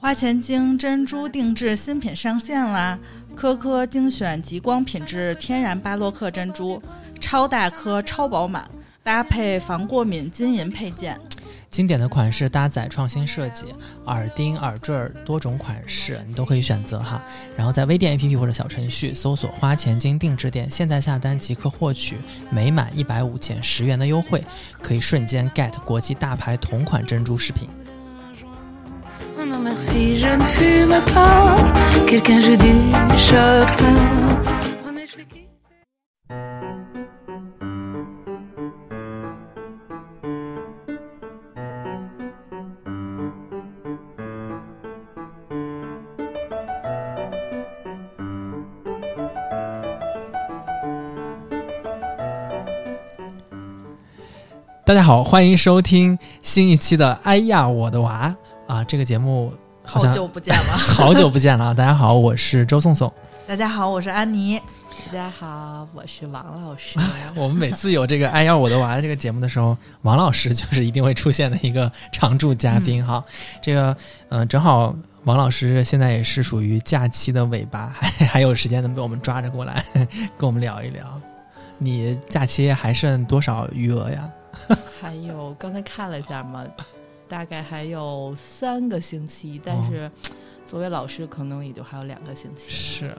花钱精珍珠定制新品上线啦！颗颗精选极光品质天然巴洛克珍珠，超大颗、超饱满，搭配防过敏金银配件。经典的款式搭载创新设计，耳钉、耳坠多种款式你都可以选择哈。然后在微店 APP 或者小程序搜索“花钱精定制店”，现在下单即可获取每满一百五减十元的优惠，可以瞬间 get 国际大牌同款珍珠饰品。大家好，欢迎收听新一期的《哎呀我的娃》啊！这个节目好像久不见了，好久不见了啊！大家好，我是周颂颂。大家好，我是安妮。大家好，我是王老师。我们每次有这个“哎呀我的娃”这个节目的时候，王老师就是一定会出现的一个常驻嘉宾哈。这个嗯、呃正好王老师现在也是属于假期的尾巴，还 还有时间能被我们抓着过来 跟我们聊一聊。你假期还剩多少余额呀？还有刚才看了一下嘛，大概还有三个星期，但是作为老师，可能也就还有两个星期。是，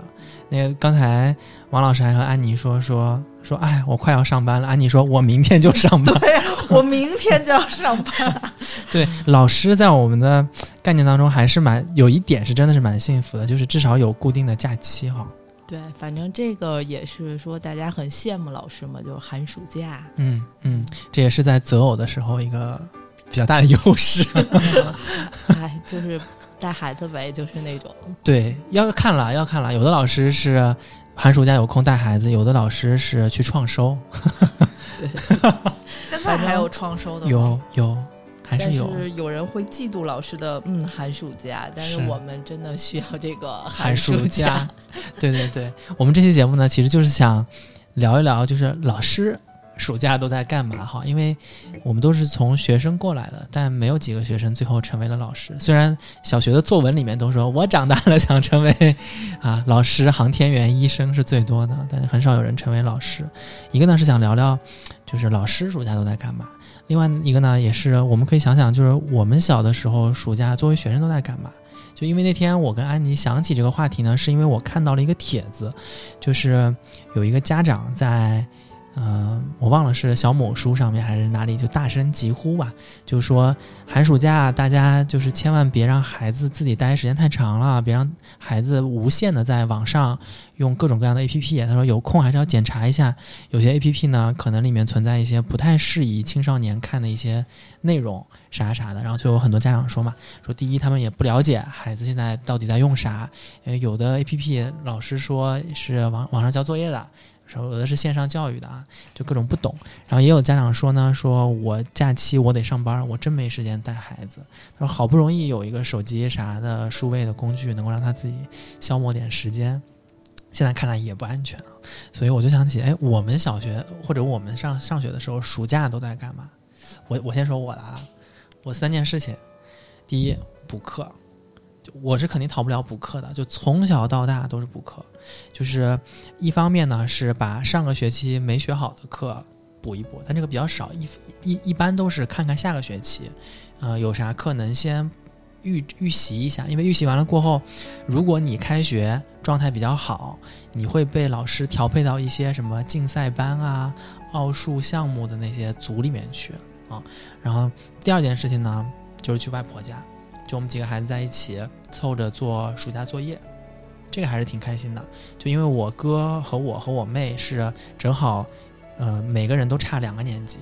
那个刚才王老师还和安妮说说说，哎，我快要上班了。安妮说，我明天就上班。对，我明天就要上班。对，老师在我们的概念当中还是蛮有一点是真的是蛮幸福的，就是至少有固定的假期哈。对，反正这个也是说大家很羡慕老师嘛，就是寒暑假。嗯嗯，这也是在择偶的时候一个比较大的 优势。哎，就是带孩子呗，就是那种。对，要看了要看了，有的老师是寒暑假有空带孩子，有的老师是去创收，对 现在还有创收的吗？有有还是有。是有人会嫉妒老师的嗯寒暑假，但是是我们真的需要这个寒暑暑假。对对对，我们这期节目呢，其实就是想聊一聊，就是老师暑假都在干嘛哈？因为我们都是从学生过来的，但没有几个学生最后成为了老师。虽然小学的作文里面都说我长大了想成为啊老师、航天员、医生是最多的，但是很少有人成为老师。一个呢是想聊聊，就是老师暑假都在干嘛。另外一个呢，也是我们可以想想，就是我们小的时候暑假作为学生都在干嘛。就因为那天我跟安妮想起这个话题呢，是因为我看到了一个帖子，就是有一个家长在，呃，我忘了是小某书上面还是哪里，就大声疾呼吧，就说寒暑假大家就是千万别让孩子自己待时间太长了，别让孩子无限的在网上用各种各样的 APP。他说有空还是要检查一下，有些 APP 呢可能里面存在一些不太适宜青少年看的一些内容。啥啥的，然后就有很多家长说嘛，说第一他们也不了解孩子现在到底在用啥，呃，有的 A P P 老师说是网网上交作业的，说有的是线上教育的啊，就各种不懂。然后也有家长说呢，说我假期我得上班，我真没时间带孩子。他说好不容易有一个手机啥的数位的工具，能够让他自己消磨点时间。现在看来也不安全啊，所以我就想起，哎，我们小学或者我们上上学的时候，暑假都在干嘛？我我先说我的啊，我三件事情，第一补课，我是肯定逃不了补课的，就从小到大都是补课，就是一方面呢是把上个学期没学好的课补一补，但这个比较少，一一一般都是看看下个学期，呃有啥课能先预预习一下，因为预习完了过后，如果你开学状态比较好，你会被老师调配到一些什么竞赛班啊、奥数项目的那些组里面去。啊，然后第二件事情呢，就是去外婆家，就我们几个孩子在一起凑着做暑假作业，这个还是挺开心的。就因为我哥和我和我妹是正好，呃，每个人都差两个年级，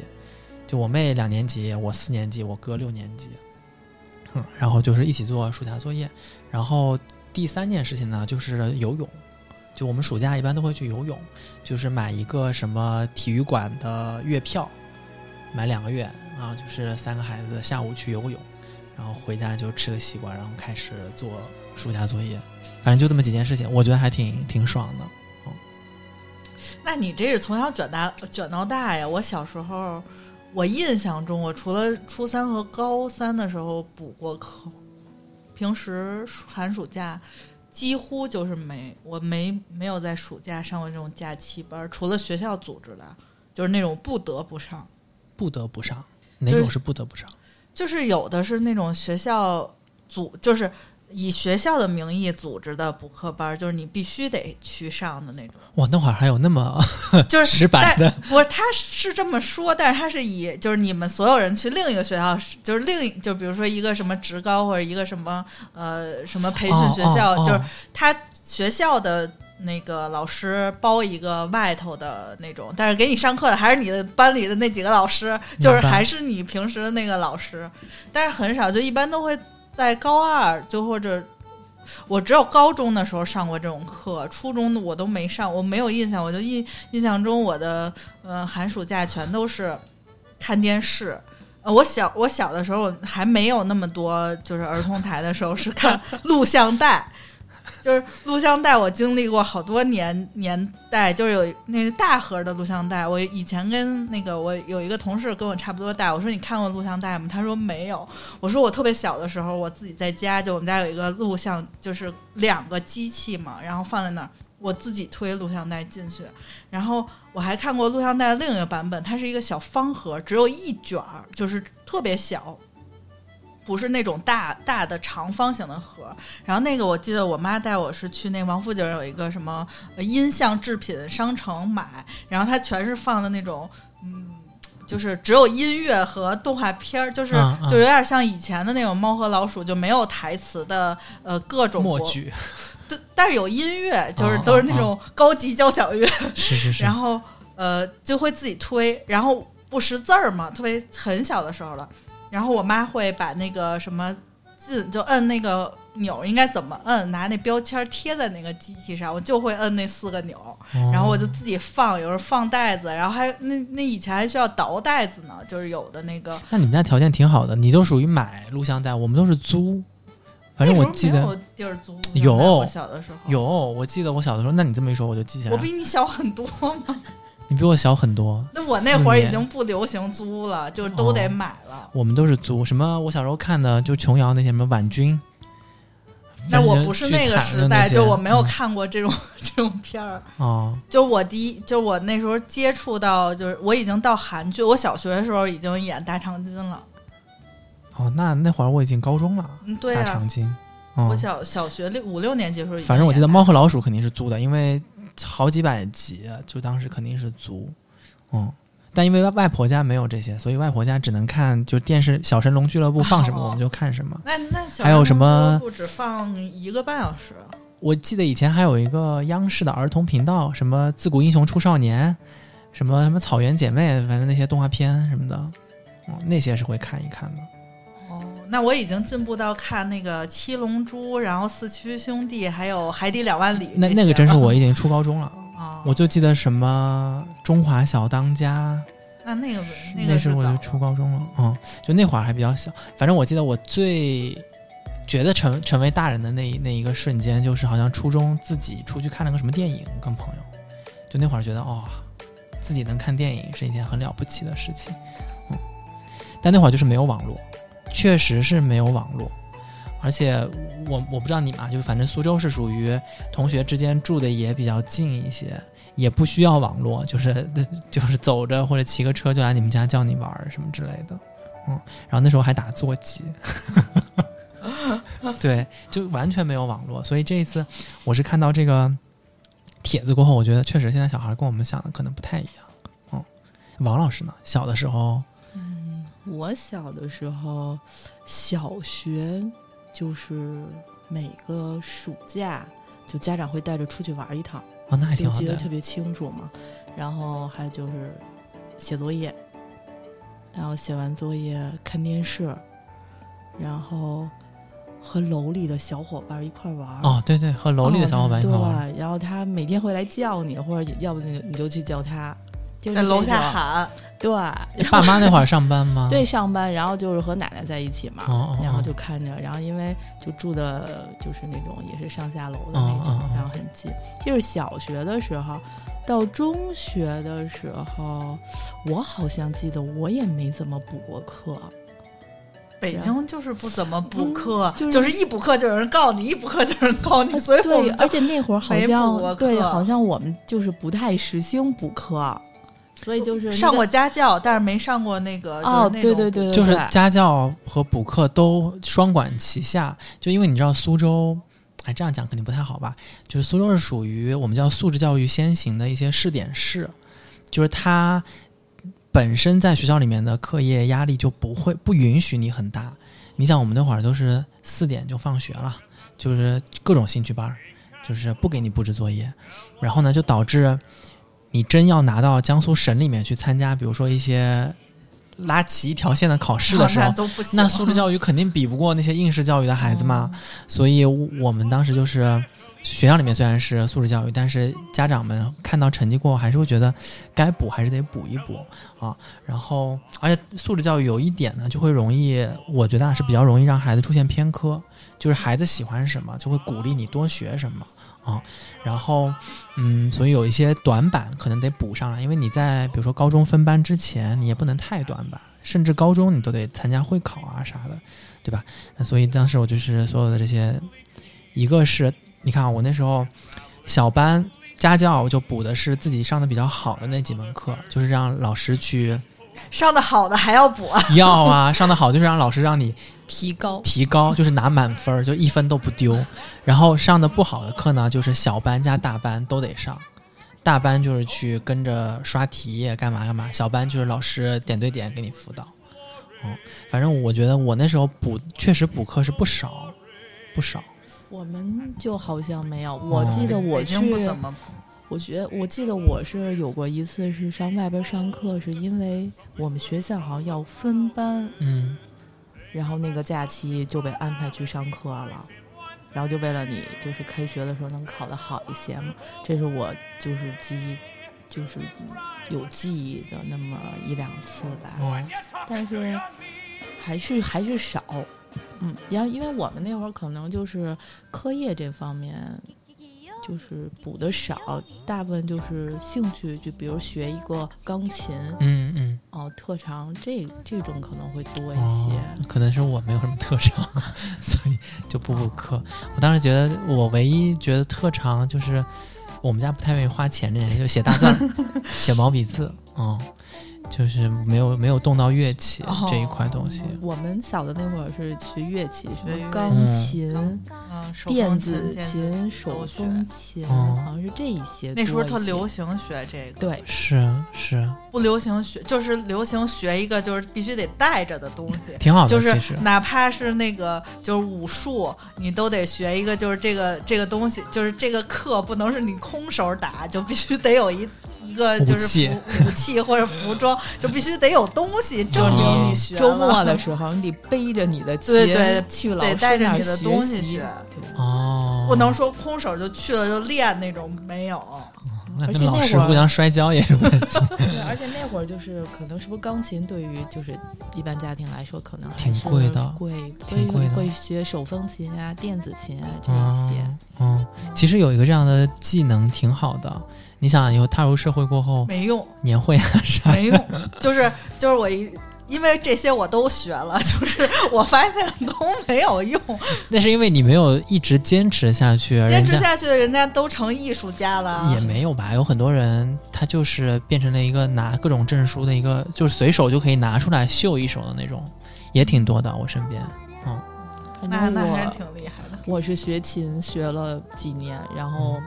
就我妹两年级，我四年级，我哥六年级，嗯，然后就是一起做暑假作业。然后第三件事情呢，就是游泳。就我们暑假一般都会去游泳，就是买一个什么体育馆的月票。买两个月啊，就是三个孩子下午去游个泳，然后回家就吃个西瓜，然后开始做暑假作业，反正就这么几件事情，我觉得还挺挺爽的。哦，那你这是从小卷大卷到大呀？我小时候，我印象中，我除了初三和高三的时候补过课，平时寒暑假几乎就是没，我没没有在暑假上过这种假期班，除了学校组织的，就是那种不得不上。不得不上，哪种是不得不上？就是有的是那种学校组，就是以学校的名义组织的补课班，就是你必须得去上的那种。哇，那会儿还有那么就是 直白的但不是，他是这么说，但是他是以就是你们所有人去另一个学校，就是另一就比如说一个什么职高或者一个什么呃什么培训学校，哦哦哦就是他学校的。那个老师包一个外头的那种，但是给你上课的还是你的班里的那几个老师，就是还是你平时的那个老师，但是很少，就一般都会在高二就或者我只有高中的时候上过这种课，初中的我都没上，我没有印象，我就印印象中我的呃寒暑假全都是看电视。呃，我小我小的时候还没有那么多，就是儿童台的时候是看 录像带，就是录像带，我经历过好多年年代，就是有那个大盒的录像带。我以前跟那个我有一个同事跟我差不多大，我说你看过录像带吗？他说没有。我说我特别小的时候，我自己在家，就我们家有一个录像，就是两个机器嘛，然后放在那儿，我自己推录像带进去。然后我还看过录像带的另一个版本，它是一个小方盒，只有一卷儿，就是特别小。不是那种大大的长方形的盒，然后那个我记得我妈带我是去那王府井有一个什么呃音像制品商城买，然后它全是放的那种嗯，就是只有音乐和动画片儿，就是、就有点像以前的那种猫和老鼠，就没有台词的呃各种国默剧，对，但是有音乐，就是哦都是那种高级交响乐，是是是。然，后呃就会自己推，然后不识字儿嘛，特别很小的时候了，然后我妈会把那个什么进就摁那个钮应该怎么摁，拿那标签贴在那个机器上，我就会摁那四个钮，哦然后我就自己放，有时候放袋子，然后还那那以前还需要倒袋子呢，就是有的那个。那你们家条件挺好的，你都属于买录像带，我们都是租。反正我记得有有我小的时候有，我记得我小的时候，那你这么一说，我就记起来了。我比你小很多嘛。你比我小很多。那我那会儿已经不流行租了，就都得哦买了。我们都是租，什么我小时候看的就琼瑶那些什么婉君。但我不是那个时代，就我没有嗯看过这种、这种片儿。哦，就我第一，就我那时候接触到，就是我已经到韩剧，我小学的时候已经演大长今了。哦，那那会儿我已经高中了，嗯，对啊大长，今。哦我，小小学六五六年级的时候反正我记得《猫和老鼠》肯定是租的，因为好几百集，就当时肯定是足。嗯，但因为外外婆家没有这些，所以外婆家只能看就电视《小神龙俱乐部》放什么、哦我们就看什么。那那小还有什么不只放一个半小时？我记得以前还有一个央视的儿童频道，什么《自古英雄出少年》，什么什么草原姐妹，反正那些动画片什么的，哦，那些是会看一看的。哦，那我已经进步到看那个《七龙珠》，然后《四驱兄弟》，还有《海底两万里》那那个真是我已经初高中了，啊，我就记得什么《中华小当家》，那那个那那个早了是我就初高中了，嗯，就那会儿还比较小。反正我记得我最觉得成成为大人的那那一个瞬间，就是好像初中自己出去看了个什么电影，跟朋友，就那会儿觉得哦，自己能看电影是一件很了不起的事情，嗯。但那会儿就是没有网络，确实是没有网络。而且我我不知道你嘛，就反正苏州是属于同学之间住的也比较近一些，也不需要网络，就是就是走着或者骑个车就来你们家叫你玩儿什么之类的，嗯，然后那时候还打座机，对，就完全没有网络，所以这一次我是看到这个帖子过后，我觉得确实现在小孩跟我们想的可能不太一样，嗯，王老师呢，小的时候，我小的时候，小学就是每个暑假，就家长会带着出去玩一趟，哦，那还挺好就记得特，别清楚嘛。然后还就是写作业，然后写完作业看电视，然后和楼里的小伙伴一块玩儿。哦，对对，和楼里的小伙伴一对块玩儿，然后他每天会来叫你，或者要不你就你就去叫他，就是在楼下喊，对，爸妈那会儿上班吗？对，上班，然后就是和奶奶在一起嘛，哦哦哦然后就看着，然后因为就住的就是那种也是上下楼的那种，哦哦哦然后很近。就是小学的时候，到中学的时候，我好像记得我也没怎么补过课。北京就是不怎么补课，嗯就是一补课就有人告你，一补课就有人告你，所以我对，而且那会儿好像对，好像我们就是不太实行补课，所以就是那个上过家教，但是没上过那个哦，那种对对对，对就是家教和补课都双管齐下，就因为你知道苏州，哎，这样讲肯定不太好吧？就是苏州是属于我们叫素质教育先行的一些试点市，就是它本身在学校里面的课业压力就不会不允许你很大。你想，我们那会儿都是四点就放学了，就是各种兴趣班，就是不给你布置作业，然后呢，就导致你真要拿到江苏省里面去参加，比如说一些拉起一条线的考试的时候。那素质教育肯定比不过那些应试教育的孩子嘛。所以我们当时就是学校里面虽然是素质教育，但是家长们看到成绩过后，还是会觉得该补还是得补一补啊。然后，而且素质教育有一点呢，就会容易，我觉得啊是比较容易让孩子出现偏科，就是孩子喜欢什么，就会鼓励你多学什么啊。然后，嗯，所以有一些短板可能得补上来，因为你在比如说高中分班之前，你也不能太短板，甚至高中你都得参加会考啊啥的，对吧？那所以当时我就是所有的这些，一个是你看啊，我那时候小班家教我就补的是自己上的比较好的那几门课，就是让老师去上的好的还要补啊，要啊，上的好就是让老师让你提高。提高，就是拿满分儿，就一分都不丢。然后上的不好的课呢，就是小班加大班都得上。大班就是去跟着刷题干嘛干嘛，小班就是老师点对点给你辅导。嗯，反正我觉得我那时候补确实补课是不少，不少。我们就好像没有，我记得我去北京不怎么补。我觉得我记得我是有过一次是上外边上课，是因为我们学校好像要分班，嗯，然后那个假期就被安排去上课了，然后就为了你就是开学的时候能考得好一些嘛，这是我就是记忆就是有记忆的那么一两次吧，但是还是还是少，嗯，然后因为我们那会儿可能就是课业这方面。就是补的少，大部分就是兴趣，就比如学一个钢琴，嗯嗯，哦，特长这这种可能会多一哦些。，可能是我没有什么特长，所以就补补课。我当时觉得我唯一觉得特长就是我们家不太愿意花钱这件事，就写大字儿、写毛笔字，嗯，就是没有没有动到乐器哦这一块东西。我们小的那会儿是学乐器，什学钢嗯琴、电子琴、手风琴，哦好像是这一些。那时候特流。行学这个，对，是是，不流行学就是流行学一个就是必须得带着的东西。挺好的，就是。哪怕是那个就是武术，你都得学一个，就是这个这个东西，就是这个课不能是你空手打，就必须得有一一个就是武器或者服装，就必须得有东西证哦明你学了。周末的 时候，你得背着你的琴对对去老师得带着那儿你的东西习学对哦，不能说空手就去了就练那种，没有。那而跟老师且那会儿互相摔跤也是不太行。对，而且那会儿就是可能是不是钢琴对于就是一般家庭来说可能还挺贵的贵，所以挺贵的会学手风琴啊、电子琴啊这一些。嗯，其实有一个这样的技能挺好的。你想以后踏入社会过后，没用，年会啊啥，没用，就是就是我一。因为这些我都学了，就是我发现都没有用。那是因为你没有一直坚持下去，坚持下去的人家都成艺术家了，也没有吧。有很多人他就是变成了一个拿各种证书的一个，就是随手就可以拿出来秀一手的那种，也挺多的。我身边，嗯那那还是挺厉害的。我是学琴学了几年，然后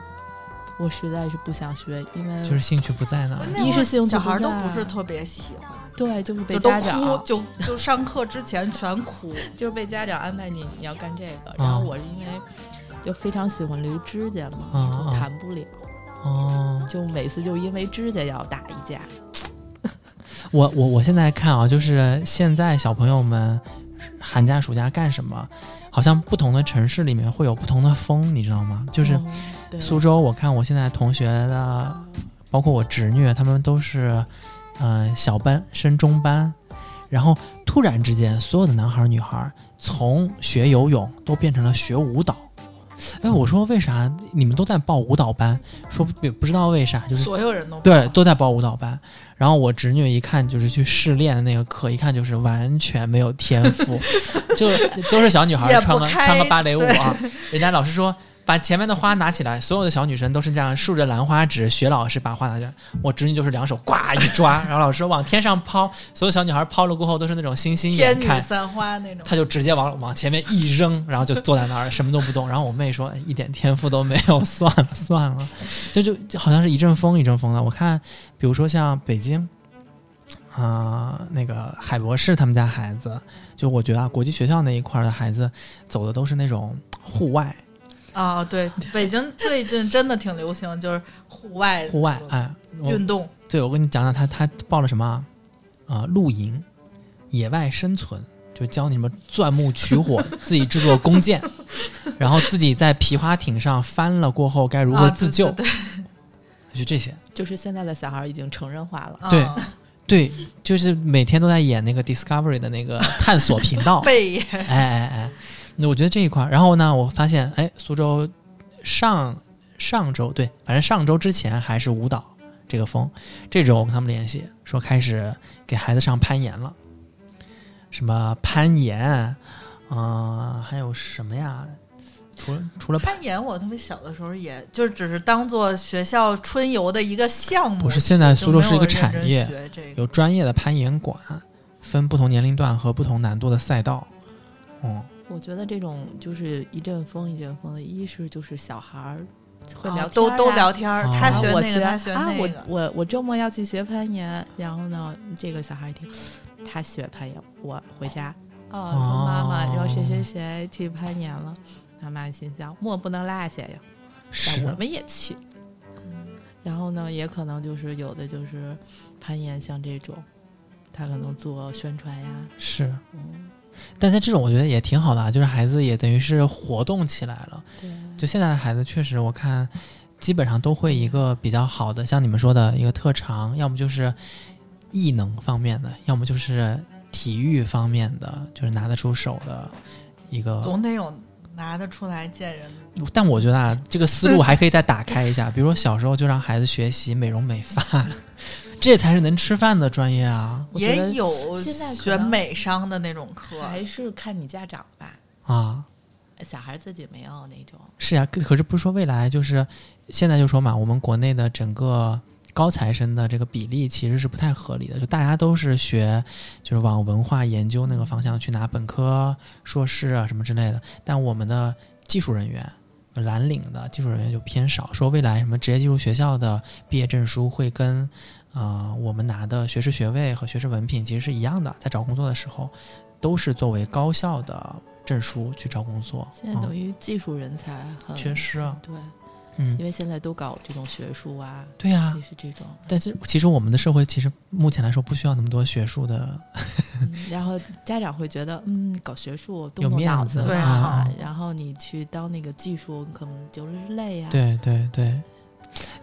我实在是不想学，因为就是兴趣不在那儿。一是兴趣小孩不在都不是特别喜欢，对就是被家长哭，就就上课之前全哭。就是被家长安排你你要干这个，嗯然后我是因为就非常喜欢留指甲嘛，嗯就嗯弹不了，哦，就每次就因为指甲要打一架。我我我现在看啊，就是现在小朋友们寒假暑假干什么，好像不同的城市里面会有不同的风，你知道吗？就是苏州，我看我现在同学的，包括我侄女，他们都是呃小班升中班，然后突然之间，所有的男孩儿女孩儿从学游泳都变成了学舞蹈。哎，我说为啥你们都在报舞蹈班？说不不知道为啥，就是 所有人都对，都在报舞蹈班。然后我侄女一看就是去试练的那个课，一看就是完全没有天赋，就都是小女孩儿穿个穿个芭蕾舞啊。人家老师说把前面的花拿起来，所有的小女生都是这样竖着兰花指学老师把花拿起来。我侄女就是两手呱一抓，然后老师往天上抛，所有小女孩抛了过后都是那种星星眼看。天女散花那种。她就直接往往前面一扔，然后就坐在那儿什么都不动。然后我妹说、哎一点天赋都没有，算了算了，就就就好像是一阵风一阵风的。我看，比如说像北京，啊、那个海博士他们家孩子，就我觉得啊，国际学校那一块的孩子走的都是那种户外啊，对，北京最近真的挺流行，就是户外户外，哎，运动。对我跟你讲讲他他报了什么啊、呃露营、野外生存，就教你什么钻木取火，自己制作弓箭，然后自己在皮划艇上翻了过后该如何啊自救，对 就这些。就是现在的小孩已经成人化了。对对啊对，就是每天都在演那个 Discovery 的那个探索频道。背野哎哎哎，那我觉得这一块儿，然后呢，我发现，哎，苏州上上周对，反正上周之前还是舞蹈这个风，这周我跟他们联系说开始给孩子上攀岩了，什么攀岩，啊、还有什么呀？除了除了攀，岩，我特别小的时候也就只是当做学校春游的一个项目，不是现在苏州是一个产业学这个有专业的攀岩馆，分不同年龄段和不同难度的赛道。嗯，我觉得这种就是一阵风一阵风的，一是就是小孩儿会啊聊、都都聊。天儿，哦他学那个，他学啊，我那个，我我周末要去学攀岩，然后呢，这个小孩一听他学攀岩，我回家哦，说妈妈，然后谁谁谁去攀岩了，他妈心想莫不能落下呀，是我们也去。然后呢，也可能就是有的就是攀岩，像这种，他可能做宣传呀，是，嗯，但在这种我觉得也挺好的啊，就是孩子也等于是活动起来了。对，就现在的孩子，确实我看基本上都会一个比较好的，像你们说的一个特长，要么就是艺能方面的，要么就是体育方面的，就是拿得出手的一个。总得有拿得出来见人。但我觉得啊，这个思路还可以再打开一下，比如说小时候就让孩子学习美容美发，这才是能吃饭的专业啊也有现在可学美商的那种课，还是看你家长吧，啊！小孩自己没有那种。是呀、可可是不是说未来就是现在就说嘛，我们国内的整个高材生的这个比例其实是不太合理的，就大家都是学就是往文化研究那个方向去拿本科、硕士啊什么之类的，但我们的技术人员。蓝领的技术人员就偏少，说未来什么职业技术学校的毕业证书会跟，呃，我们拿的学士学位和学士文凭其实是一样的，在找工作的时候，都是作为高校的证书去找工作。嗯现在等于技术人才很缺失啊，对，嗯因，为现在都搞这种学术啊，对呀、也是这种。但是其实我们的社会其实目前来说不需要那么多学术的，嗯然后家长会觉得，嗯，搞学术动有动脑面子啊然后你去当那个技术，可能就是累呀、对对对。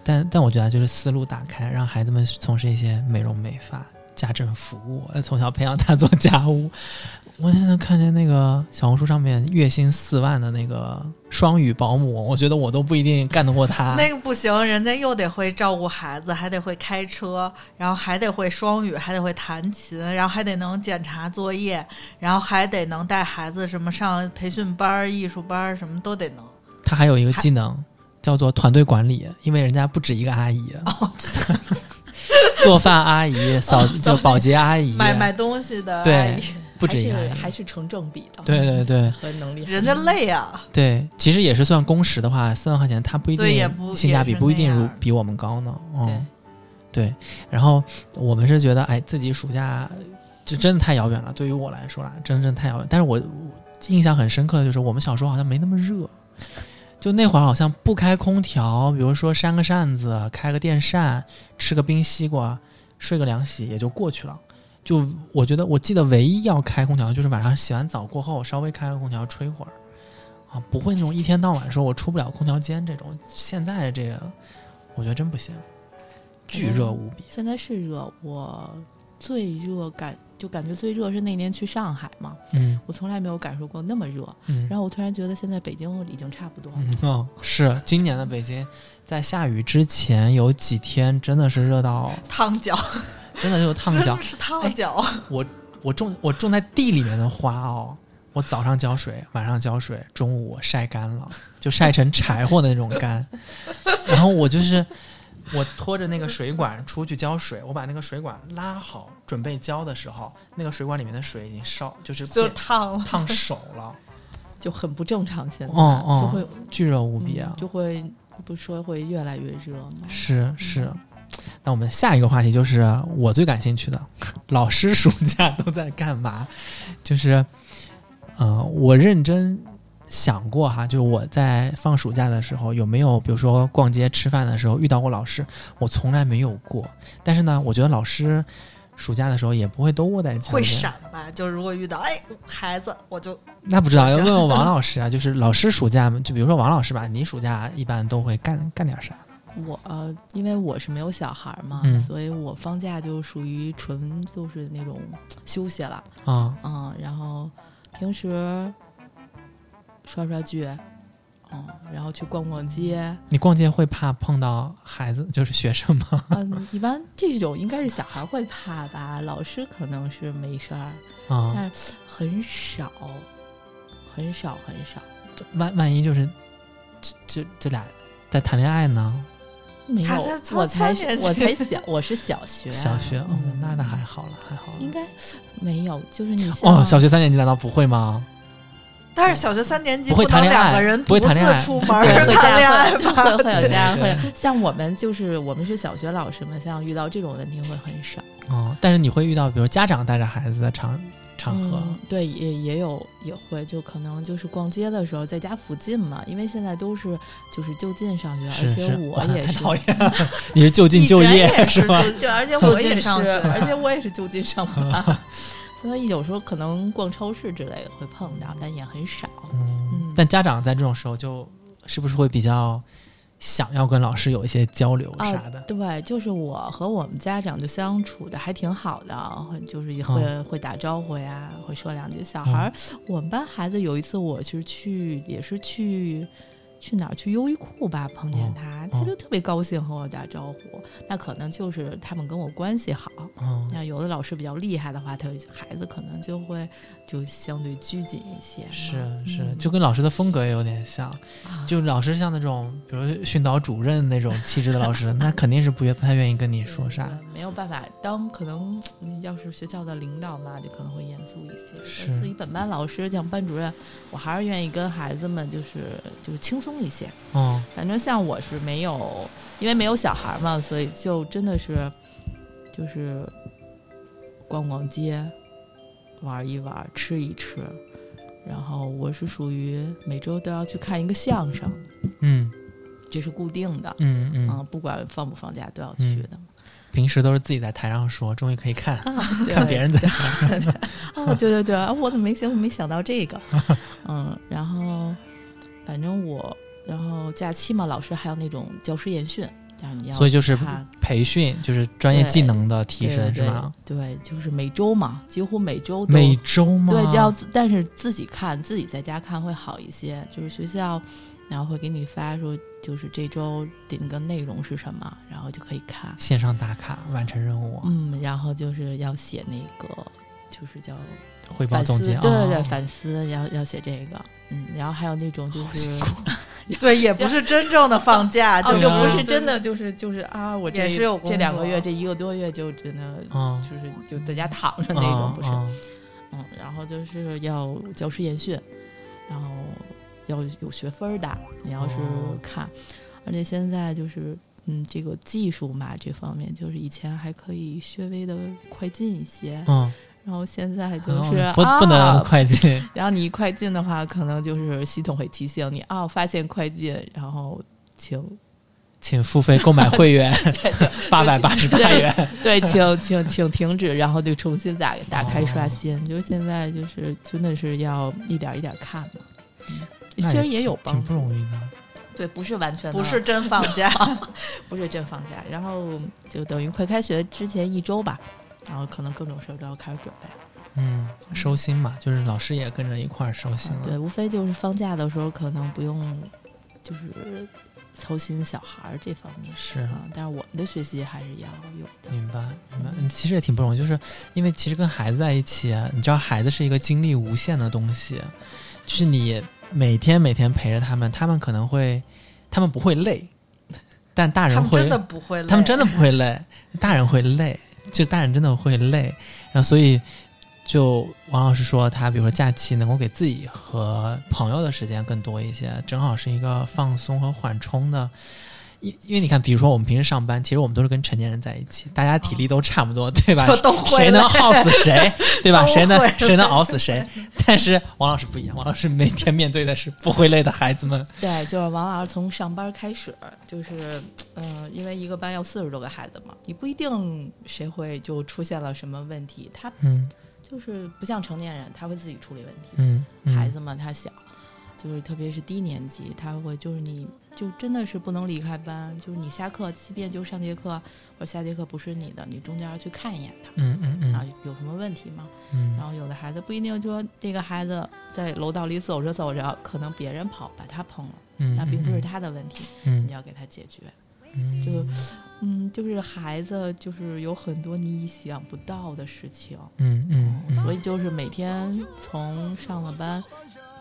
但但我觉得就是思路打开，让孩子们从事一些美容美发、家政服务，呃从小培养他做家务。我现在看见那个小红书上面月薪四万的那个双语保姆，我觉得我都不一定干得过他。那个不行，人家又得会照顾孩子，还得会开车，然后还得会双语，还得会弹琴，然后还得能检查作业，然后还得能带孩子什么上培训班、艺术班，什么都得能。他还有一个技能叫做团队管理，因为人家不止一个阿姨，做饭阿姨、扫就保洁阿姨，买买东西的对阿姨不止一个还是还是成正比的。对对对和能力，人家累啊，对，其实也是算工时的话，四万块钱，他不一定不性价比不一定如比我们高呢。对嗯，对。然后我们是觉得，哎，自己暑假就真的太遥远了，对于我来说啦，真真太遥远。但是我我印象很深刻的就是，我们小时候好像没那么热。就那会儿好像不开空调，比如说扇个扇子、开个电扇、吃个冰西瓜、睡个凉席也就过去了。就我觉得，我记得唯一要开空调就是晚上洗完澡过后稍微开个空调吹会儿，啊，不会那种一天到晚说我出不了空调间这种。现在这个，我觉得真不行。巨热无比。现在是热，我最热感就感觉最热是那年去上海嘛，嗯我从来没有感受过那么热。嗯，然后我突然觉得现在北京已经差不多了。嗯哦，是今年的北京，在下雨之前有几天真的是热到，烫脚，真的就烫脚。是烫脚。我我种我种在地里面的花哦，我早上浇水，晚上浇水，中午我晒干了，就晒成柴火的那种干。然后我就是我拖着那个水管出去浇水，我把那个水管拉好，准备浇的时候，那个水管里面的水已经烧，就是就变烫了，烫手了，就很不正常，现在、哦哦就会巨热无比啊嗯！就会不说会越来越热吗？是是。那我们下一个话题就是我最感兴趣的，老师暑假都在干嘛？就是，呃，我认真想过哈，就是我在放暑假的时候有没有，比如说逛街、吃饭的时候遇到过老师？我从来没有过。但是呢，我觉得老师暑假的时候也不会都窝在家里会。闪吧？就如果遇到哎孩子，我就那不知道要问问王老师啊，就是老师暑假，就比如说王老师吧，你暑假一般都会干干点啥？我呃，因为我是没有小孩嘛，嗯所以我放假就属于纯就是那种休息了，啊、嗯，然后平时刷刷剧，嗯，然后去逛逛街，你逛街会怕碰到孩子，就是学生吗？嗯，一般这种应该是小孩会怕吧，老师可能是没事儿，啊、但是很少，很少很少，万万一就是这这这俩在谈恋爱呢？没有我才是三年级我才小，我是小学，小学，嗯，嗯那那还好了，还好了。应该没有，就是你哦，小学三年级难道不会吗？但是小学三年级不会谈恋爱两个人不会独谈恋爱自出 门对，会谈恋爱 吧？会会会有对家对会像我们就是我们是小学老师嘛，像遇到这种问题会很少。哦，但是你会遇到，比如家长带着孩子的场场合，嗯，对，也也有也会，就可能就是逛街的时候，在家附近嘛，因为现在都是就是就近上学，而且我也讨厌，你是就近就业也是吧？对，而且我也是，而且 我也是就近上班，所以有时候可能逛超市之类的会碰到，但也很少。嗯嗯，但家长在这种时候就是不是会比较想要跟老师有一些交流啊啥的？对，就是我和我们家长就相处的还挺好的，会就是也会、嗯会打招呼呀，会说两句。小孩儿，我们班孩子有一次我是去，也是去。去哪儿？去优衣库吧，碰见哦他，哦他就特别高兴和我打招呼。那可能就是他们跟我关系好。嗯，那有的老师比较厉害的话，他孩子可能就会就相对拘谨一些。是是，嗯就跟老师的风格也有点像。啊就老师像那种，比如训导主任那种气质的老师，那肯定是不愿不太愿意跟你说啥。没有办法，当可能嗯要是学校的领导嘛，就可能会严肃一些。是自己本班老师像班主任，我还是愿意跟孩子们就是就是轻松一些。嗯反正像我是没有，因为没有小孩嘛，所以就真的是就是逛逛街，玩一玩，吃一吃。然后我是属于每周都要去看一个相声，嗯这是固定的。嗯嗯，啊，不管放不放假都要去的。平时都是自己在台上说，终于可以看啊，对看别人在哦，对对对，啊，我怎么没想没想到这个？嗯，然后反正我，然后假期嘛，老师还有那种教师研训，但你要所以就是看培训，就是专业技能的提升是吗？对，就是每周嘛，几乎每周都每周吗？对，就要自但是自己看，自己在家看会好一些。就是学校，然后会给你发说，就是这周的那个内容是什么，然后就可以看。线上打卡完成任务，嗯，然后就是要写那个，就是叫汇报，总结。对对反思要要写这个，嗯，然后还有那种就是对，也不是真正的放假，哦，就就啊不是真的，就是就是啊，我这是有这两个月这一个多月就真的嗯，就是就在家躺着那种，不是，嗯。嗯，然后就是要教师研训，然后要有学分儿的，你要是哦。看，而且现在就是。嗯，这个技术嘛，这方面就是以前还可以稍微的快进一些，嗯，然后现在就哦是、不不能啊快进，然后你一快进的话，可能就是系统会提醒你哦，发现快进，然后请 请付费购买会员 八百八十八元。对，请请请停止，然后就重新打打开刷哦新。就是现在就是真的是要一点一点看嘛，嗯其实也有帮助。不容易的。对，不是完全不是真放假。不是真放假，然后就等于快开学之前一周吧，然后可能各种事儿都要开始准备。嗯，收心嘛，就是老师也跟着一块儿收心了。对，无非就是放假的时候可能不用，就是操心小孩儿这方面是啊，但是我们的学习还是要有的。明白，明白。嗯其实也挺不容易，就是因为其实跟孩子在一起，啊你知道孩子是一个精力无限的东西，就是你每天每天陪着他们，他们可能会，他们不会累，但大人会，们真的不会累，他们真的不会累，大人会累，就大人真的会累，然后所以。就王老师说，他比如说假期能够给自己和朋友的时间更多一些，正好是一个放松和缓冲的。因因为你看，比如说我们平时上班，其实我们都是跟成年人在一起，大家体力都差不多，对吧？谁能耗死谁，对吧？谁能谁能熬死谁？但是王老师不一样，王老师每天面对的是不会累的孩子们。对，就是王老师从上班开始，就是，呃，因为一个班要四十多个孩子嘛，你不一定谁会就出现了什么问题，他嗯就是不像成年人，他会自己处理问题。嗯，嗯孩子嘛，他小，就是特别是低年级，他会就是你就真的是不能离开班，就是你下课，即便就上节课或者下节课不是你的，你中间要去看一眼他。嗯嗯嗯啊嗯，有什么问题吗？嗯然后有的孩子不一定说这个孩子在楼道里走着走着，可能别人跑把他碰了，嗯，那并不是嗯，他的问题，嗯你要给他解决。嗯，就嗯，就是孩子就是有很多你意想不到的事情，嗯嗯嗯，所以就是每天从上了班，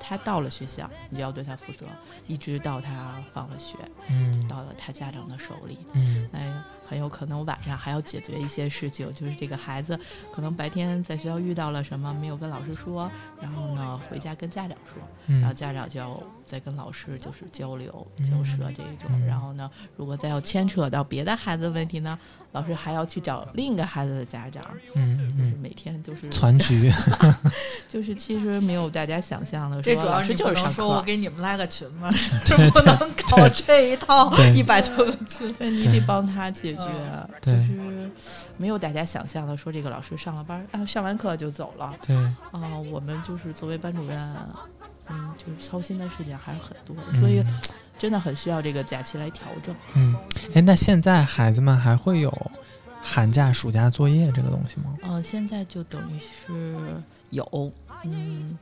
他到了学校，你就要对他负责，一直到他放了学，嗯。到了他家长的手里。嗯。哎，很有可能晚上还要解决一些事情，就是这个孩子可能白天在学校遇到了什么没有跟老师说，然后呢回家跟家长说，然后嗯家长就要再跟老师就是交流、嗯交涉这一种。嗯然后呢，如果再要牵扯到别的孩子的问题呢，老师还要去找另一个孩子的家长，嗯嗯，每天就是团局 就是其实没有大家想象的，这主要老师你不能就是上课。说我给你们拉个群嘛？这不能搞这一套一百多个群。对你得帮他解决，就对是没有大家想象的说这个老师上了班啊，上完课就走了对，啊。我们就是作为班主任，嗯，就是操心的事情还是很多的，所以真的很需要这个假期来调整。嗯，哎，那现在孩子们还会有寒假、暑假作业这个东西吗？呃，现在就等于是有，嗯，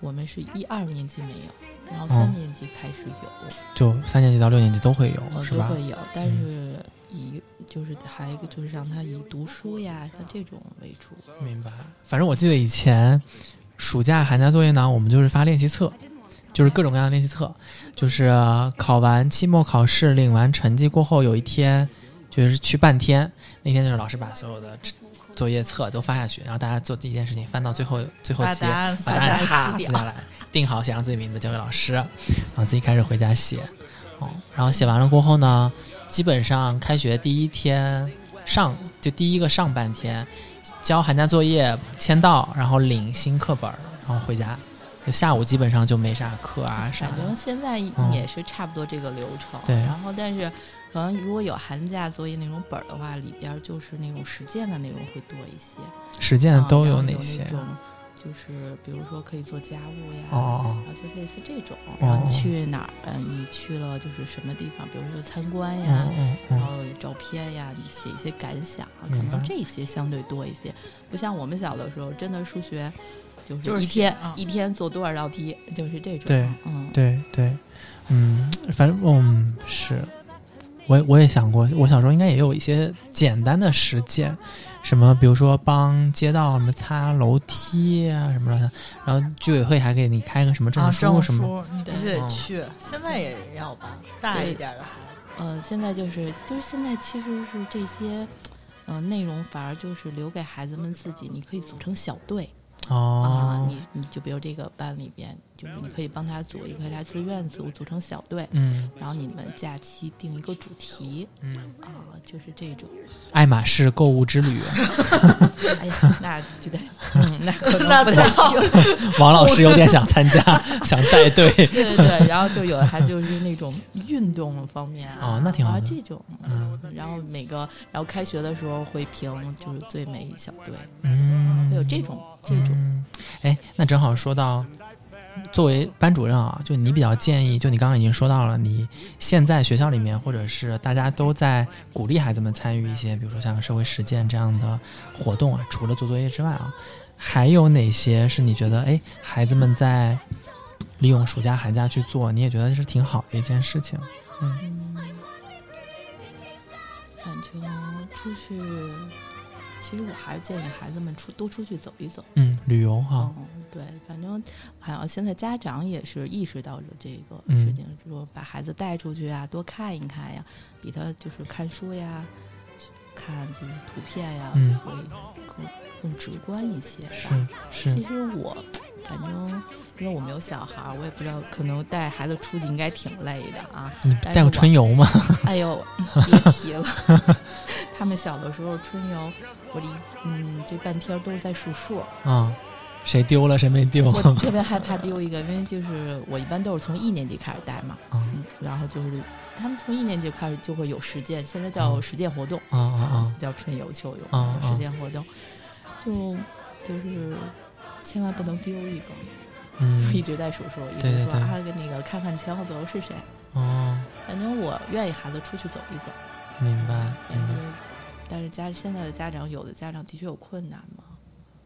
我们是一二年级没有，然后哦三年级开始有，就三年级到六年级都会有，呃，是吧？都会有，但是以就是还有一个就是让他以读书呀，像这种为主。明白。反正我记得以前暑假、寒假作业呢，我们就是发练习册，就是各种各样的练习册，就是考完期末考试、领完成绩过后，有一天就是去半天，那天就是老师把所有的作业册都发下去，然后大家做第一件事情，翻到最后最后几页，把答案撕下来，定好写上自己名字交给老师，然后自己开始回家写。哦，然后写完了过后呢，基本上开学第一天上就第一个上半天，交寒假作业、签到，然后领新课本儿，然后回家。就下午基本上就没啥课啊啥反。正现在嗯也是差不多这个流程。对然后但是可能如果有寒假作业那种本儿的话，里边儿就是那种实践的内容会多一些。实践啊都有哪些那？种就是比如说可以做家务呀，然后就类似这种。哦然后你去哪儿？嗯，你去了就是什么地方？比如说参观呀。嗯嗯嗯然后照片呀，你写一些感想啊，可能这些相对多一些，不像我们小的时候，真的数学就就是一天、一天做多少道题，就是这种。对嗯，对对，嗯，反正嗯是，我也我也想过，我小时候应该也有一些简单的实践，什么比如说帮街道什么擦楼梯啊什么的，然后居委会还给你开个什么证啊，书什么，书你必须得去，现在也要吧，大一点的孩子。呃，现在就是就是现在其实是这些。呃，内容反而就是留给孩子们自己，你可以组成小队、啊，哦，你你就比如这个班里边，就是你可以帮他组一个他自愿组，组成小队，嗯然后你们假期定一个主题嗯，啊，就是这种。爱马仕购物之旅，哎呀，那就得，嗯，那可不太好行。王老师有点想参加，想带队，对对对，然后就有的还就是那种运动方面啊，哦那挺好这种，嗯然后每个，然后开学的时候会评就是最美小队，嗯，会有这种这种，嗯，哎，那正好说到作为班主任啊，就你比较建议，就你刚刚已经说到了，你现在学校里面或者是大家都在鼓励孩子们参与一些，比如说像社会实践这样的活动啊，除了做作业之外啊，还有哪些是你觉得哎，孩子们在利用暑假寒假去做，你也觉得是挺好的一件事情？嗯，反正出去，其实我还是建议孩子们出多出去走一走。嗯，旅游哈，嗯，对，反正好像现在家长也是意识到了这个嗯事情，说把孩子带出去啊，多看一看呀，比他就是看书呀、看就是图片呀，嗯会更更直观一些吧。是是，其实我反正因为我没有小孩儿，我也不知道，可能带孩子出去应该挺累的啊。你带过春游吗？哎呦，别提了，他们小的时候春游，我这一嗯这半天都是在数数。啊，谁丢了谁没丢？我特别害怕丢一个，因为就是我一般都是从一年级开始带嘛，啊嗯，然后就是他们从一年级开始就会有实践，现在叫嗯实践活动，啊啊啊！叫春游、秋游，实践活动，就就是千万不能丢一个，就一嗯，直在数数，一直说啊，那个看看前后左右是谁，哦，反正我愿意孩子出去走一走，明白明白。但是但是家现在的家长有的家长的确有困难嘛，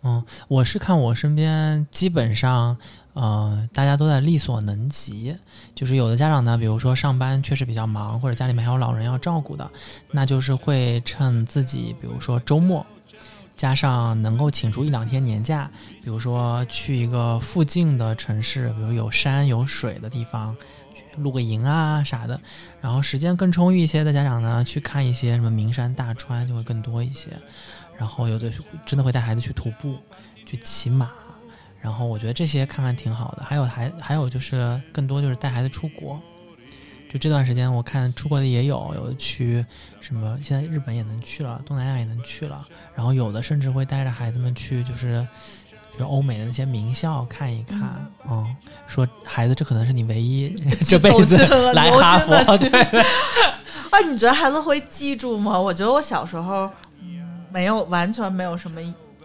嗯，我是看我身边基本上，呃，大家都在力所能及。就是有的家长呢，比如说上班确实比较忙，或者家里面还有老人要照顾的，那就是会趁自己，比如说周末，加上能够请出一两天年假，比如说去一个附近的城市，比如有山有水的地方，去露个营啊啥的。然后时间更充裕一些的家长呢，去看一些什么名山大川就会更多一些。然后有的真的会带孩子去徒步，去骑马，然后我觉得这些看看挺好的。还有还还有就是更多就是带孩子出国，就这段时间我看出国的也有，有的去什么现在日本也能去了，东南亚也能去了，然后有的甚至会带着孩子们去就是。就欧美的那些名校看一看，嗯，说孩子，这可能是你唯一 这辈子来哈佛，对，啊，你觉得孩子会记住吗？我觉得我小时候，嗯，没有完全没有什么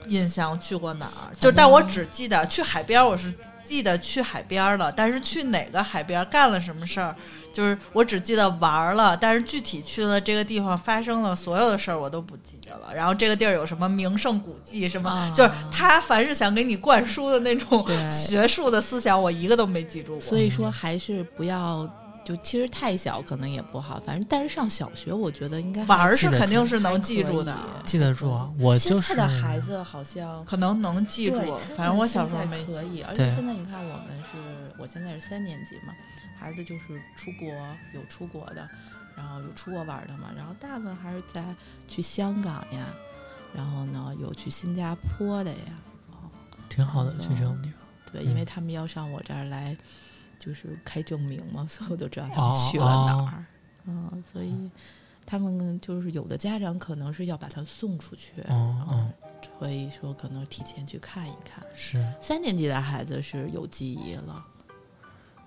印象去过哪儿，就但我只记得去海边儿，我是记得去海边儿了，但是去哪个海边儿干了什么事儿，就是我只记得玩儿了，但是具体去了这个地方发生了所有的事儿我都不记得了。然后这个地儿有什么名胜古迹什么，啊就是他凡是想给你灌输的那种学术的思想，我一个都没记住过。所以说还是不要。就其实太小可能也不好，反正但是上小学，我觉得应该玩儿是肯定是能记住的。记得住啊。我就是现在的孩子好像可能能记住，反正我小时候没可以，而且现在你看，我们是我现在是三年级嘛，孩子就是出国有出国的，然后有出国玩的嘛，然后大部分还是在去香港呀，然后呢有去新加坡的呀，挺好的，去这种地方。对，嗯因为他们要上我这儿来，就是开证明嘛，所以我都知道他哦们去了哪哦。儿，嗯，所以他们就是有的家长可能是要把他送出去，嗯哦。嗯，所以说可能提前去看一看。是，三年级的孩子是有记忆了，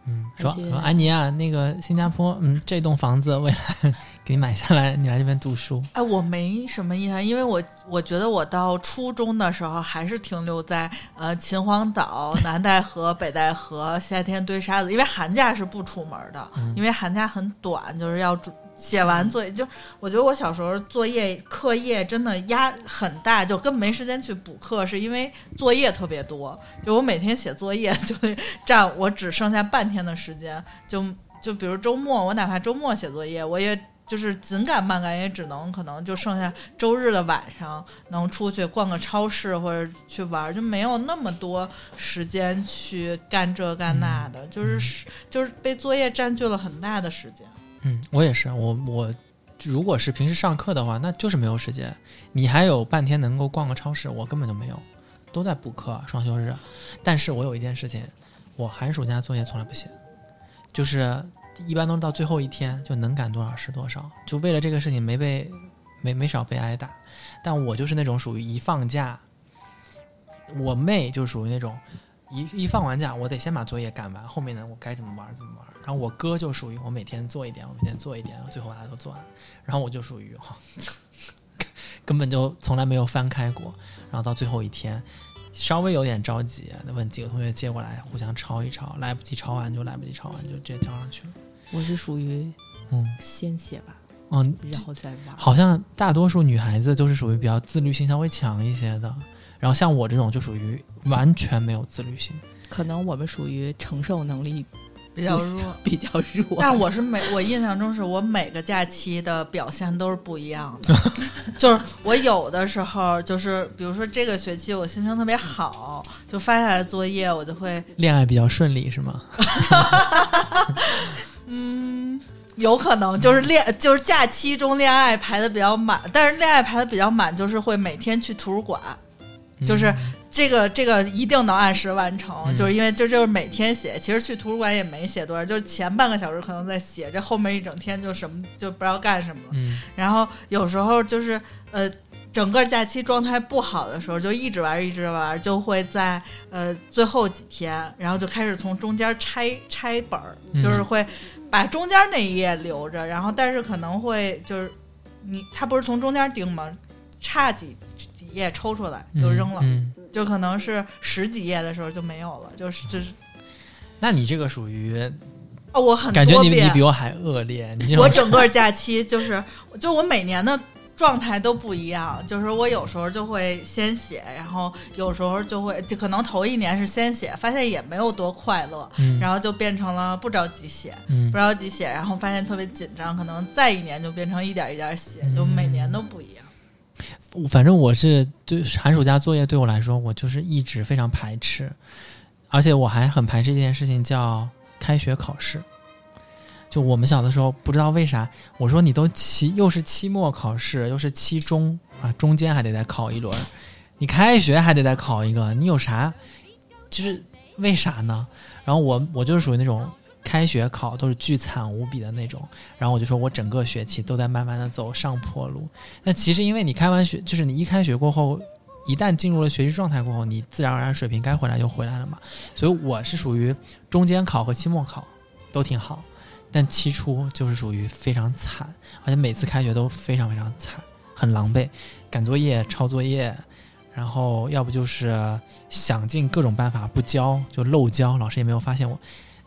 嗯，说说安妮啊，那个新加坡，嗯，这栋房子未来 给你买下来，你来这边读书。哎，我没什么印象，因为我我觉得我到初中的时候还是停留在呃秦皇岛、南戴河、北戴河、夏天堆沙子，因为寒假是不出门的，嗯因为寒假很短，就是要主写完作业。就我觉得我小时候作业课业真的压很大，就根本没时间去补课，是因为作业特别多。就我每天写作业 就得占我只剩下半天的时间，就就比如周末，我哪怕周末写作业，我也。就是紧赶慢赶，也只能可能就剩下周日的晚上能出去逛个超市或者去玩儿，就没有那么多时间去干这干那的，就是就是被作业占据了很大的时间。嗯，我也是，我我如果是平时上课的话，那就是没有时间。你还有半天能够逛个超市，我根本就没有，都在补课，双休日。但是我有一件事情，我寒暑假作业从来不写，就是一般都是到最后一天就能赶多少是多少，就为了这个事情没被没没少被挨打。但我就是那种属于一放假，我妹就属于那种。一一放完假，我得先把作业赶完，后面呢我该怎么玩怎么玩。然后我哥就属于我每天做一点，我每天做一点，最后把它都做完。然后我就属于哈、根本就从来没有翻开过。然后到最后一天，稍微有点着急，问几个同学借过来，互相抄一抄，来不及抄完就来不及抄完，就直接交上去了。我是属于嗯先写吧，嗯，然后再玩。好像大多数女孩子就是属于比较自律性稍微强一些的，然后像我这种就属于完全没有自律性。可能我们属于承受能力比较弱。比较弱，但我是每我印象中是我每个假期的表现都是不一样的，就是我有的时候就是比如说这个学期我心情特别好，就发下来作业我就会恋爱比较顺利是吗？嗯。有可能就是恋，就是假期中恋爱排的比较满，但是恋爱排的比较满，就是会每天去图书馆，就是嗯这个这个一定能按时完成，嗯就是因为就就是每天写，其实去图书馆也没写多少，就是前半个小时可能在写，这后面一整天就什么就不知道干什么了。嗯然后有时候就是呃，整个假期状态不好的时候，就一直玩一直玩，就会在呃最后几天，然后就开始从中间拆拆本儿，嗯就是会把中间那一页留着，然后但是可能会就是你他不是从中间钉吗？差几几页抽出来就扔了，嗯，就可能是十几页的时候就没有了，就是就是那你这个属于哦，我很感觉你你比我还恶劣，你我整个假期就是，就我每年的状态都不一样，就是我有时候就会先写，然后有时候就会，就可能头一年是先写，发现也没有多快乐，嗯然后就变成了不着急写，嗯不着急写，然后发现特别紧张，可能再一年就变成一点一点写，就每年都不一样。反正我是对寒暑假作业对我来说，我就是一直非常排斥，而且我还很排斥一件事情，叫开学考试。就我们小的时候，不知道为啥，我说你都期又是期末考试，又是期中啊，中间还得再考一轮，你开学还得再考一个，你有啥？就是为啥呢？然后我我就是属于那种开学考都是巨惨无比的那种，然后我就说我整个学期都在慢慢的走上坡路。那其实因为你开完学，就是你一开学过后，一旦进入了学习状态过后，你自然而然水平该回来就回来了嘛。所以我是属于中间考和期末考都挺好，但期初就是属于非常惨，而且每次开学都非常非常惨，很狼狈，赶作业、抄作业。然后要不就是想尽各种办法不交，就漏交，老师也没有发现我。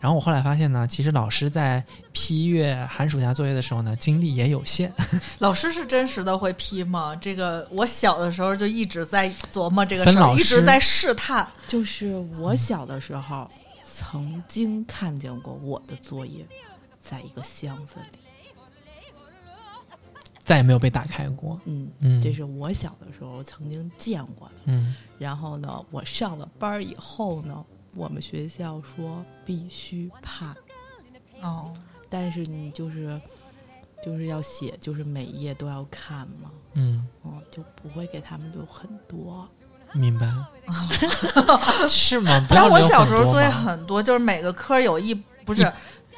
然后我后来发现呢，其实老师在批阅寒暑假作业的时候呢，精力也有限。老师是真实的会批吗？这个我小的时候就一直在琢磨这个事儿，一分老师直在试探。就是我小的时候曾经看见过我的作业在一个箱子里，再也没有被打开过。嗯，嗯这是我小的时候曾经见过的。嗯然后呢，我上了班儿以后呢，我们学校说必须怕，哦，但是你就是就是要写，就是每一页都要看嘛，嗯，嗯，就不会给他们留很多。明白。是吗？但我小时候作业很多就是每个科有一不是，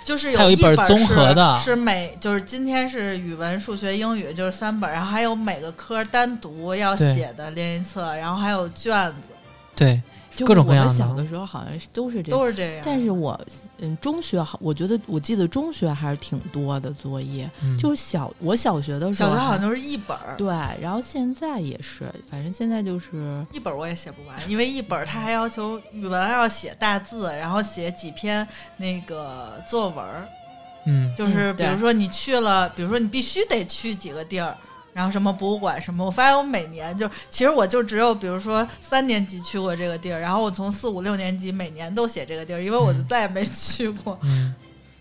就是有一本本综合的。是每就是今天是语文、数学、英语，就是三本，然后还有每个科单独要写的练习册，然后还有卷子，对，就各种各我样的们小的时候好像是都是这样，都是这样。但是我嗯，中学好，我觉得我记得中学还是挺多的作业，嗯就是小我小学的时候，小学好像都是一本儿，对，然后现在也是，反正现在就是一本儿我也写不完，因为一本儿它还要求语文要写大字，然后写几篇那个作文儿，嗯就是比如说你去了，比如说你必须得去几个地儿，然后什么博物馆什么，我发现我每年就其实我就只有比如说三年级去过这个地儿，然后我从四五六年级每年都写这个地儿，因为我就嗯再也没去过。嗯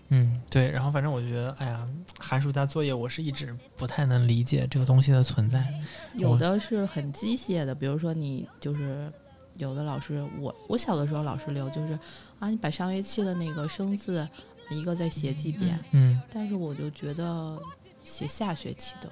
嗯，对。然后反正我就觉得，哎呀，寒暑假作业我是一直不太能理解这个东西的存在。有的是很机械的，比如说你就是有的老师，我我小的时候老师留就是啊，你把上学期的那个生字一个再写几遍，嗯但是我就觉得写下学期的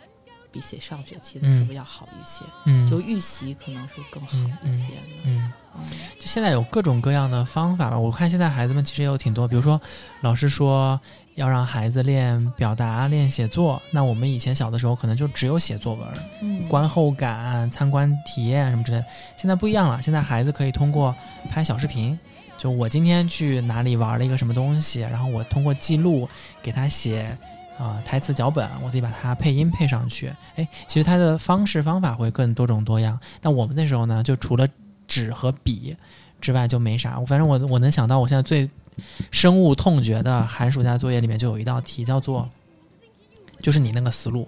比写上学期的嗯是不是要好一些？嗯，就预习可能是更好一些呢。嗯。嗯就现在有各种各样的方法吧，我看现在孩子们其实也有挺多，比如说老师说要让孩子练表达、练写作，那我们以前小的时候可能就只有写作文、嗯，观后感、参观体验什么之类的，现在不一样了，现在孩子可以通过拍小视频。就我今天去哪里玩了一个什么东西，然后我通过记录给他写啊、台词脚本，我自己把它配音配上去。哎，其实它的方式方法会更多种多样。但我们那时候呢，就除了纸和笔之外就没啥。反正我我能想到，我现在最深恶痛绝的寒暑假作业里面就有一道题叫做，就是你那个思路，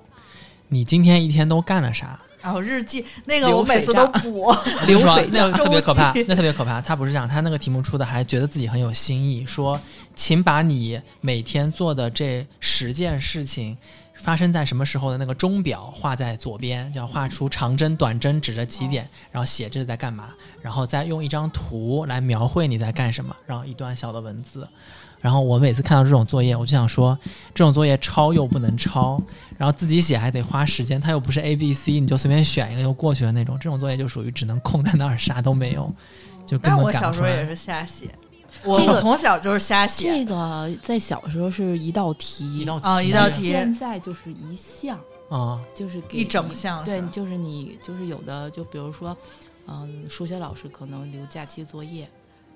你今天一天都干了啥？然后日记那个我每次都补，流水那个特别可怕，那特别可怕。他不是这样，他那个题目出的还觉得自己很有新意，说，请把你每天做的这十件事情发生在什么时候的那个钟表画在左边，要画出长针、短针指着几点，然后写这是在干嘛，然后再用一张图来描绘你在干什么，然后一段小的文字。然后我每次看到这种作业，我就想说，这种作业抄又不能抄，然后自己写还得花时间，它又不是 A B C，你就随便选一个就过去了那种。这种作业就属于只能空在那儿，啥都没有，就根但本我小时候。也是瞎写，我从小就是瞎写。这个在小时候是一道题，一道啊题一道题。现在就是一项，啊，就是给一整项，对就是你就是有的，就比如说，嗯，数学老师可能留假期作业，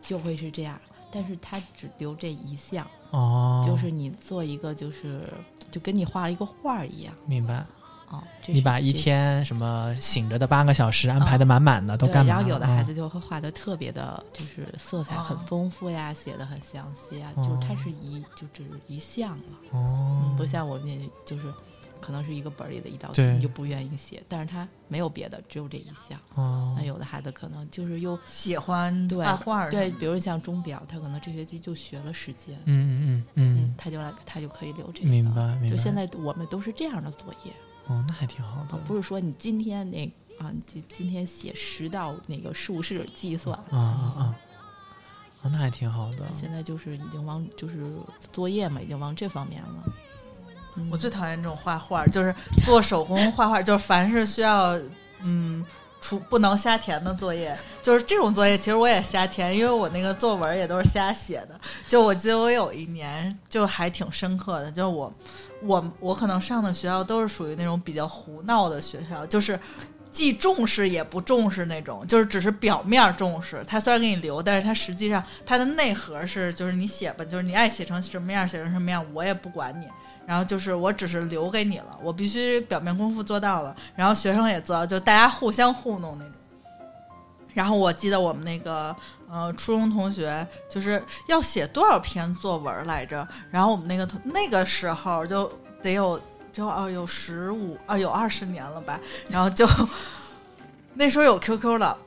就会是这样，但是他只留这一项，哦，就是你做一个就是就跟你画了一个画儿一样明白。哦。这你把一天什么醒着的八个小时安排的满满的，都，干嘛了？然后有的孩嗯子就会画的特别的，就是色彩很哦丰富呀，写的很详细啊，就是它是一就只是一项了。哦嗯，，不像我们那就是可能是一个本儿里的一道题，你就不愿意写，但是他没有别的，只有这一项。哦那，有的孩子可能就是又喜欢画画儿对，比如像钟表，他可能这学期就学了时间，嗯嗯嗯嗯，他就来他就可以留这个。明白明白。就现在我们都是这样的作业，哦，那还挺好的啊，。不是说你今天那啊，你就今天写十道那个竖式计算。啊啊啊！哦，那还挺好的。现在就是已经往就是作业嘛，已经往这方面了。我最讨厌这种画画，就是做手工画画，就是凡是需要嗯。出不能瞎填的作业，就是这种作业，其实我也瞎填，因为我那个作文也都是瞎写的。就我记得我有一年就还挺深刻的，就我我我可能上的学校都是属于那种比较胡闹的学校，就是既重视也不重视那种，就是只是表面重视。他虽然给你留，但是他实际上它的内核是就是你写吧，就是你爱写成什么样写成什么样，我也不管你。然后就是我只是留给你了，我必须表面功夫做到了，然后学生也做到，就大家互相糊弄那种。然后我记得我们那个呃初中同学就是要写多少篇作文来着？然后我们那个同那个时候就得有就哦有十五啊有二十年了吧，然后就 那时候有 QQ 了，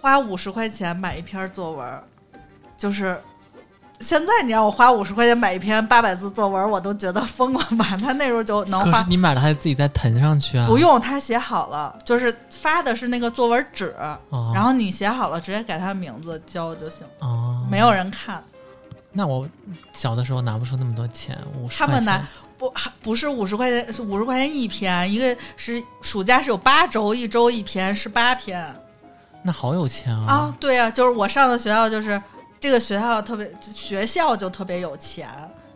花五十块钱买一篇作文，就是现在你让我花五十块钱买一篇八百字作文，我都觉得疯了吧？他 那时候就能花可是你买了还得自己再腾上去啊？不用他写好了，就是发的是那个作文纸，哦，然后你写好了直接改他名字交就行，哦，没有人看。那我小的时候拿不出那么多钱，五十他们拿不还不是五十块钱，是五十块钱一篇，一个是暑假是有八周，一周一篇，十八篇那好有钱啊！啊。对啊，就是我上的学校，就是这个学校特别学校就特别有钱，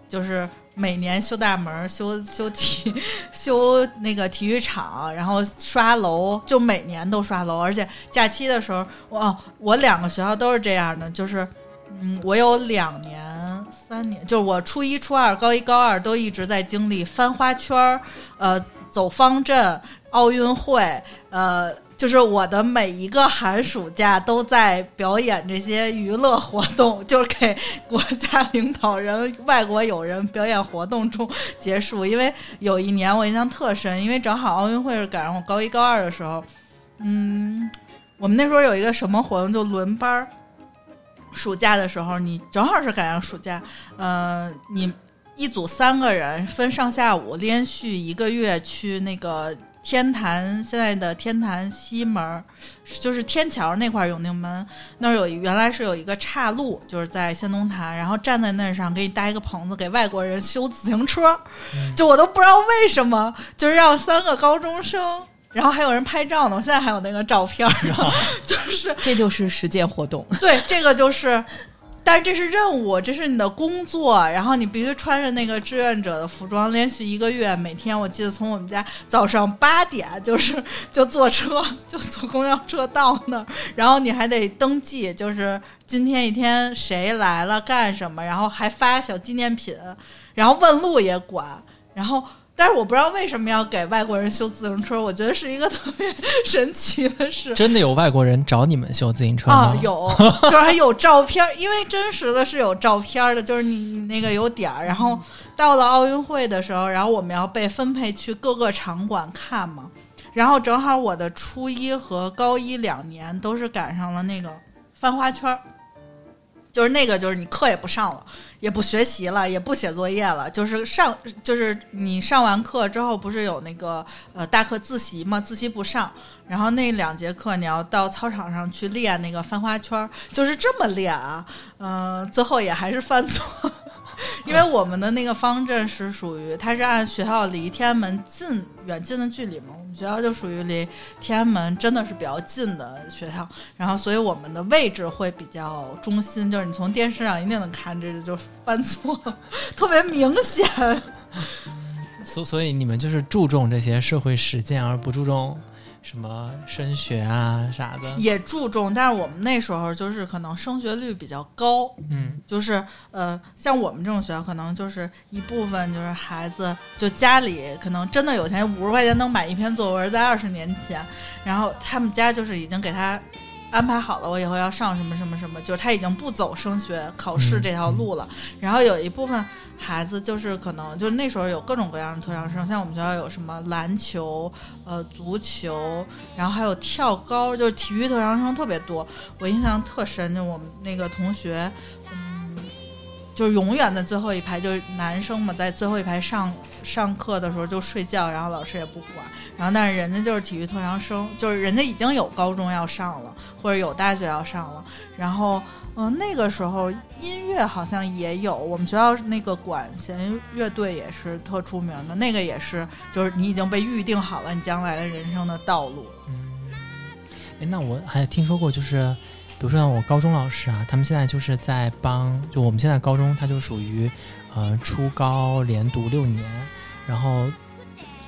就是每年修大门、修修体、修那个体育场，然后刷楼，就每年都刷楼，而且假期的时候，我哦我两个学校都是这样的，就是嗯，我有两年。三年，就是我初一、初二、高一、高二都一直在经历翻花圈儿，呃，走方阵、奥运会，呃，就是我的每一个寒暑假都在表演这些娱乐活动，就是给国家领导人、外国友人表演活动中结束。因为有一年我印象特深，因为正好奥运会是赶上我高一、高二的时候，嗯，我们那时候有一个什么活动，就轮班儿。暑假的时候，你正好是赶上暑假，呃，你一组三个人分上下午，连续一个月去那个天坛，现在的天坛西门儿，就是天桥那块儿永定门那儿有原来是有一个岔路，就是在先东坛，然后站在那上给你搭一个棚子，给外国人修自行车，就我都不知道为什么，就是让三个高中生。然后还有人拍照呢，我现在还有那个照片 就是这就是实践活动。对，这个就是，但是这是任务，这是你的工作，然后你必须穿着那个志愿者的服装，连续一个月，每天我记得从我们家早上八点就是 就坐车 就坐公交车到那儿，然后你还得登记，就是今天一天谁来了干什么，然后还发小纪念品，然后问路也管，然后。但是我不知道为什么要给外国人修自行车，我觉得是一个特别神奇的事。真的有外国人找你们修自行车吗？啊，有，就是还有照片儿，因为真实的是有照片儿的，就是你你那个有点儿，然后到了奥运会的时候，然后我们要被分配去各个场馆看嘛，然后正好我的初一和高一两年都是赶上了那个翻花圈儿。就是那个，就是你课也不上了，也不学习了，也不写作业了，就是上，就是你上完课之后，不是有那个呃大课自习嘛，自习不上，然后那两节课你要到操场上去练那个翻花圈，就是这么练啊，嗯、最后也还是犯错。因为我们的那个方阵是属于，它是按学校离天安门近远近的距离嘛，我们学校就属于离天安门真的是比较近的学校，然后所以我们的位置会比较中心，就是你从电视上一定能看这就犯错，特别明显。所所以你们就是注重这些社会实践，而不注重什么升学啊啥的。也注重，但是我们那时候就是可能升学率比较高，嗯就是呃，像我们这种学校，可能就是一部分就是孩子，就家里可能真的有钱，五十块钱能买一篇作文，在二十年前，然后他们家就是已经给他安排好了，我以后要上什么什么什么，就是他已经不走升学考试这条路了。然后有一部分孩子就是可能就那时候有各种各样的特长生，像我们学校有什么篮球、呃足球，然后还有跳高，就是体育特长生特别多。我印象特深，就我们那个同学，嗯，就是永远在最后一排，就是男生嘛，在最后一排上上课的时候就睡觉，然后老师也不管，然后但是人家就是体育特长生，就是人家已经有高中要上了，或者有大学要上了，然后嗯、那个时候音乐好像也有，我们学校那个管弦乐队也是特出名的，那个也是就是你已经被预定好了你将来的人生的道路了。哎，那我还听说过，就是比如说像我高中老师啊，他们现在就是在帮，就我们现在高中，他就属于呃初高连读六年，然后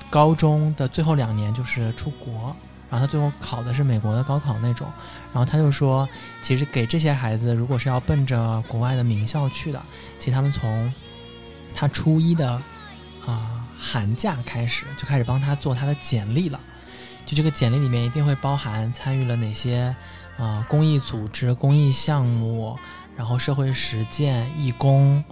高中的最后两年就是出国，然后他最后考的是美国的高考那种，然后他就说，其实给这些孩子，如果是要奔着国外的名校去的，其实他们从他初一的啊、寒假开始就开始帮他做他的简历了。就这个简历里面一定会包含参与了哪些呃公益组织、公益项目，然后社会实践、义工，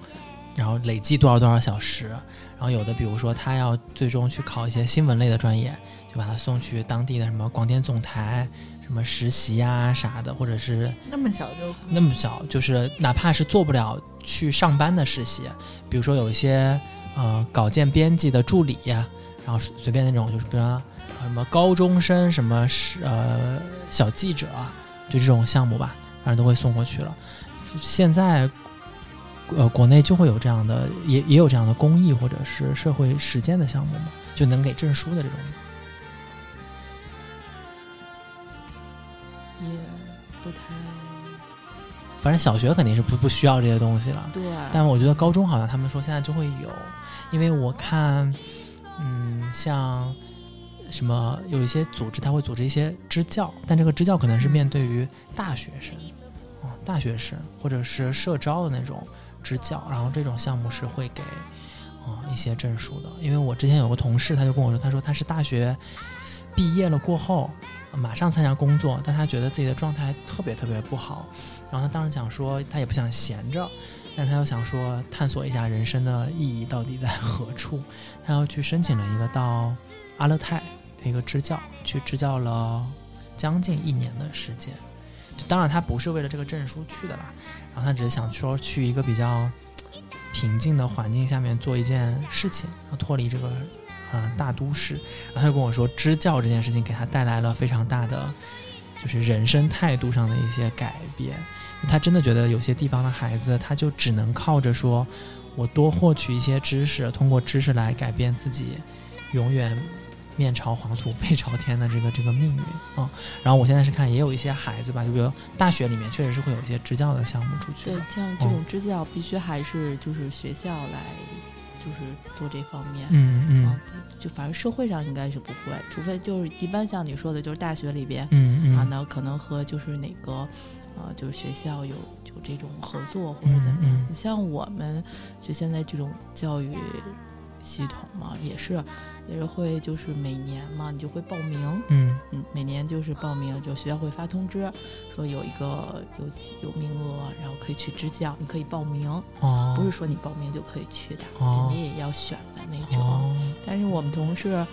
然后累计多少多少小时。然后有的比如说他要最终去考一些新闻类的专业，就把他送去当地的什么广电总台、什么实习呀、啥的，或者是那么小就那么小，就是哪怕是做不了去上班的实习，比如说有一些呃稿件编辑的助理呀，然后随便那种就是比如什么高中生什么是呃小记者啊，就这种项目吧，反正都会送过去了。现在呃国内就会有这样的，也也有这样的公益或者是社会实践的项目嘛，就能给证书的这种。也不太反正小学肯定是不不需要这些东西了。对，但我觉得高中好像他们说现在就会有，因为我看，嗯，像什么有一些组织，他会组织一些支教，但这个支教可能是面对于大学生，啊，大学生或者是社招的那种支教，然后这种项目是会给啊、一些证书的。因为我之前有个同事，他就跟我说，他说他是大学毕业了过后。马上参加工作，但他觉得自己的状态特别特别不好，然后他当时想说，他也不想闲着，但是他又想说探索一下人生的意义到底在何处，他要去申请了一个到阿勒泰一个支教，去支教了将近一年的时间。当然，他不是为了这个证书去的啦，然后他只是想说去一个比较平静的环境下面做一件事情，然后脱离这个呃大都市。然后他就跟我说，支教这件事情给他带来了非常大的就是人生态度上的一些改变。他真的觉得有些地方的孩子，他就只能靠着说，我多获取一些知识，通过知识来改变自己，永远面朝黄土背朝天的这个这个命运啊、嗯。然后我现在是看也有一些孩子吧，就比如大学里面确实是会有一些支教的项目出去对。，像这种支教必须还是就是学校来，就是做这方面。嗯嗯啊，就反正社会上应该是不会，除非就是一般像你说的，就是大学里边、嗯嗯，啊，那可能和就是哪个呃，就是学校有有这种合作或者怎么样。嗯嗯你像我们就现在这种教育系统嘛，也是也是会就是每年嘛，你就会报名，嗯。嗯，每年就是报名，就学校会发通知说有一个有几有名额，然后可以去支教，你可以报名，哦，不是说你报名就可以去的，哦。你也要选的那种。哦，但是我们同事，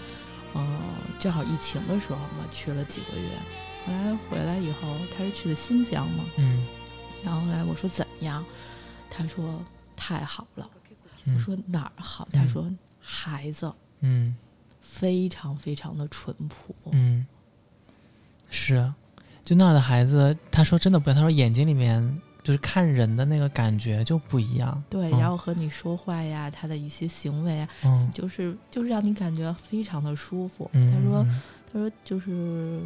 嗯、正好疫情的时候嘛，去了几个月，后来回来以后，他是去的新疆嘛，嗯。然后后来我说怎么样，他说太好了，嗯。我说哪儿好？他说孩子嗯非常非常的淳朴，嗯，是啊，就那儿的孩子，他说真的不一样，他说眼睛里面就是看人的那个感觉就不一样，对，嗯然后和你说话呀，他的一些行为啊，嗯，就是就是让你感觉非常的舒服。嗯他说嗯他说就是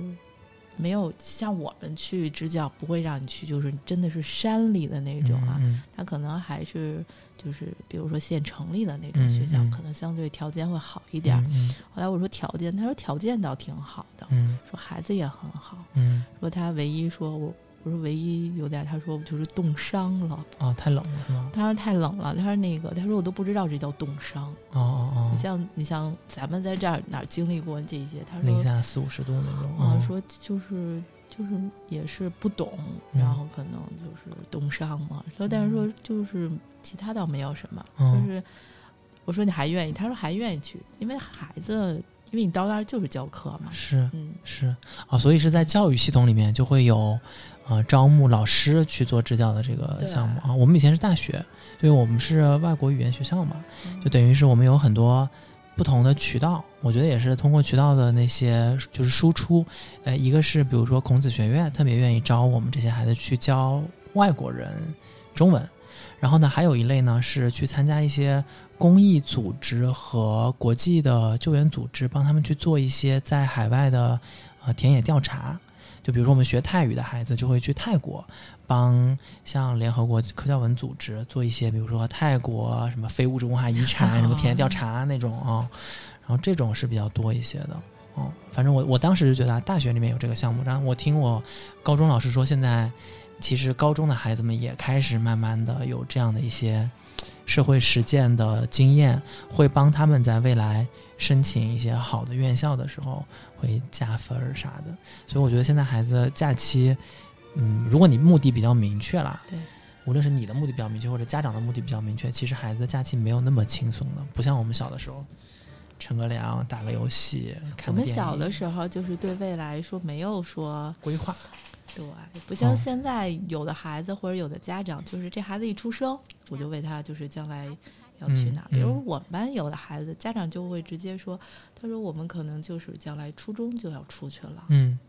没有像我们去支教，不会让你去就是真的是山里的那种啊，嗯他可能还是就是比如说县城里的那种学校，嗯嗯可能相对条件会好一一点儿。嗯后来我说条件，他说条件倒挺好的，嗯说孩子也很好，嗯说他唯一说我我说唯一有点，他说就是冻伤了，哦，太冷了是吗？他说太冷了，他说那个他说我都不知道这叫冻伤。哦哦哦你，像你像咱们在这儿哪儿经历过这些，他说零下四五十度那种，啊嗯说就是就是也是不懂，嗯。然后可能就是冻伤嘛。说但是说就是其他倒没有什么，嗯。就是我说你还愿意，他说还愿意去，因为孩子，因为你到那儿就是教课嘛，是嗯，是。哦，所以是在教育系统里面就会有呃招募老师去做支教的这个项目啊。我们以前是大学，因为我们是外国语言学校嘛，嗯。就等于是我们有很多不同的渠道，我觉得也是通过渠道的那些就是输出，呃，一个是比如说孔子学院特别愿意招我们这些孩子去教外国人中文，然后呢，还有一类呢是去参加一些公益组织和国际的救援组织，帮他们去做一些在海外的呃田野调查。就比如说我们学泰语的孩子就会去泰国，帮像联合国科教文组织做一些，比如说泰国什么非物质文化遗产什么田野调查那种啊、然后这种是比较多一些的。哦，反正我我当时就觉得大学里面有这个项目，然后我听我高中老师说，现在其实高中的孩子们也开始慢慢的有这样的一些社会实践的经验，会帮他们在未来申请一些好的院校的时候会加分儿啥的。所以我觉得现在孩子假期，嗯，如果你目的比较明确啦，对，无论是你的目的比较明确，或者家长的目的比较明确，其实孩子的假期没有那么轻松的，不像我们小的时候，乘个凉、打个游戏、我看个电影。们小的时候就是对未来说没有说规划，对，不像嗯现在有的孩子或者有的家长，就是这孩子一出生，我就为他就是将来要去哪比如嗯我们班有的孩子，家长就会直接说，他说我们可能就是将来初中就要出去了。嗯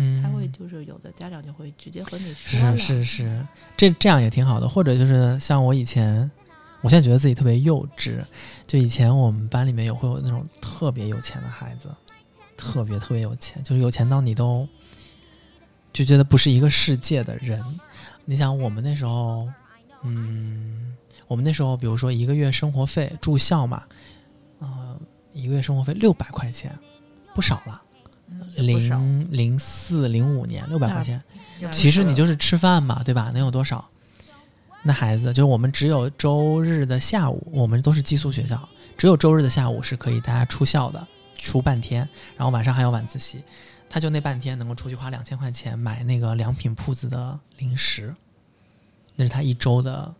嗯，他会就是有的家长就会直接和你说，是是是，这这样也挺好的。或者就是像我以前，我现在觉得自己特别幼稚。就以前我们班里面有会有那种特别有钱的孩子，特别特别有钱，就是有钱到你都就觉得不是一个世界的人。你想我们那时候，嗯，我们那时候比如说一个月生活费住校嘛，呃，一个月生活费六百块钱，不少了。零零四零五年六百块钱，其实你就是吃饭嘛，对吧？能有多少？那孩子就是我们只有周日的下午，我们都是寄宿学校，只有周日的下午是可以大家出校的，出半天，然后晚上还有晚自习。他就那半天能够出去花两千块钱买那个良品铺子的零食，那是他一周的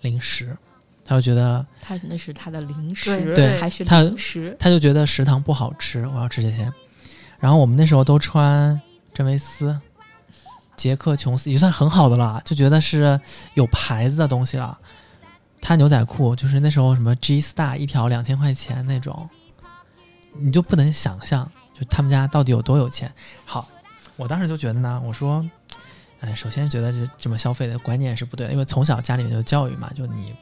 零食。他就觉得，他那是他的零食，对还是他零食，他就觉得食堂不好吃，我要吃这些。然后我们那时候都穿真维斯、杰克琼斯，已经算很好的了，就觉得是有牌子的东西了。他牛仔裤就是那时候什么 G Star 一条两千块钱那种，你就不能想象，就他们家到底有多有钱。好，我当时就觉得呢，我说，哎，首先觉得这这么消费的观念是不对的，因为从小家里面就教育嘛，就你，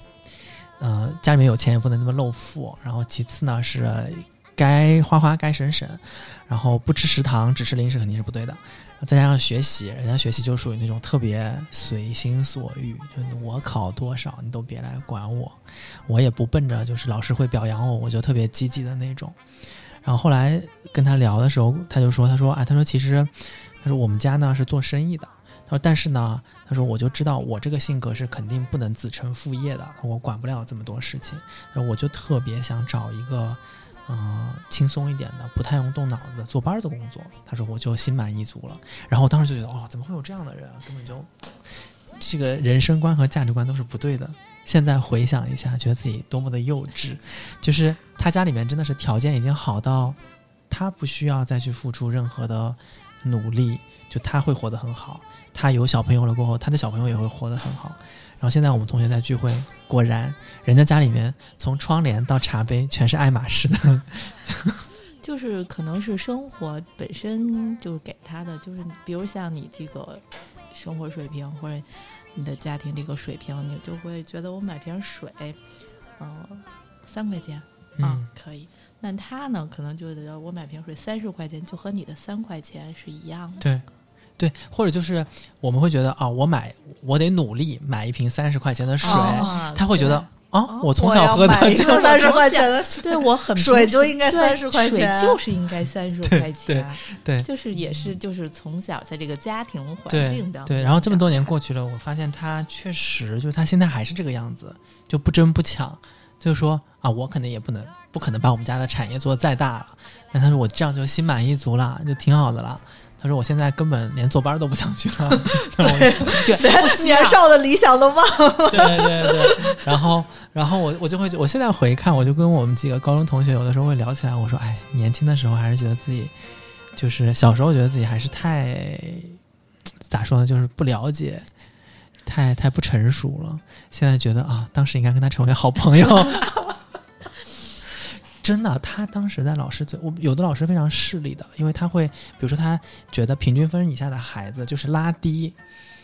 呃，家里面有钱也不能那么露富。然后其次呢是该花花该省省，然后不吃食堂只吃零食肯定是不对的。再加上学习，人家学习就属于那种特别随心所欲，就我考多少你都别来管我，我也不奔着就是老师会表扬我，我就特别积极的那种。然后后来跟他聊的时候，他就说，他说，哎，他说其实，他说我们家呢是做生意的，他说但是呢，他说我就知道我这个性格是肯定不能子承父业的，我管不了这么多事情，那我就特别想找一个。嗯，轻松一点的，不太用动脑子坐班的工作。他说我就心满意足了。然后我当时就觉得，哦，怎么会有这样的人？根本就 这个人生观和价值观都是不对的。现在回想一下，觉得自己多么的幼稚。就是他家里面真的是条件已经好到，他不需要再去付出任何的努力，就他会活得很好。他有小朋友了过后，他的小朋友也会活得很好。然后现在我们同学在聚会，果然人家家里面从窗帘到茶杯全是爱马仕的，就是可能是生活本身就是给他的，就是比如像你这个生活水平或者你的家庭这个水平，你就会觉得我买瓶水，呃，三块钱啊嗯可以。那他呢，可能就觉得我买瓶水三十块钱，就和你的三块钱是一样的。对，对，或者就是我们会觉得啊，我买我得努力买一瓶三十块钱的水，啊他会觉得啊，哦我从小喝的就我要买一瓶 三十块钱的水对我很水就应该对30块钱水就是应该三十块钱。对就是也是就是从小在这个家庭环境当中对，然后这么多年过去了，我发现他确实就是他现在还是这个样子，就不争不抢，就是说啊，我可能也不能不可能把我们家的产业做得再大了，但他说我这样就心满意足了，就挺好的了。他说我现在根本连坐班都不想去了，对就年少的理想都忘了。对对对，然后然后我我就会我现在回看，我就跟我们几个高中同学有的时候会聊起来，我说哎，年轻的时候还是觉得自己就是小时候觉得自己还是太咋说呢，就是不了解。太太不成熟了，现在觉得啊，当时应该跟他成为好朋友。真的，他当时在老师最，我有的老师非常势利的，因为他会，比如说他觉得平均分以下的孩子就是拉低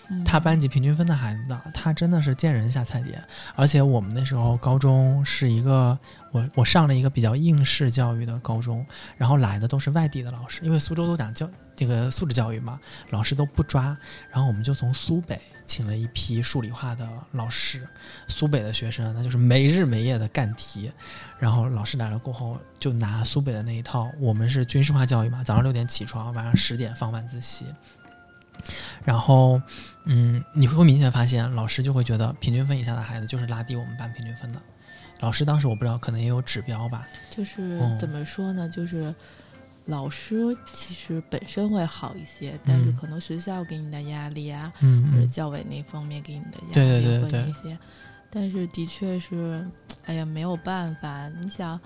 嗯他班级平均分的孩子的，他真的是见人下菜碟。而且我们那时候高中是一个，我我上了一个比较应试教育的高中，然后来的都是外地的老师，因为苏州都讲教这个素质教育嘛，老师都不抓，然后我们就从苏北请了一批数理化的老师，苏北的学生那就是没日没夜的干题，然后老师来了过后就拿苏北的那一套，我们是军事化教育嘛，早上六点起床，晚上十点放晚自习。然后，嗯，你会明显发现，老师就会觉得平均分以下的孩子就是拉低我们班平均分的。老师当时我不知道，可能也有指标吧。就是嗯怎么说呢？就是老师其实本身会好一些，但是嗯可能学校给你的压力啊，嗯或者教委那方面给你的压对力对对对会那些。但是的确是，哎呀，没有办法。你想，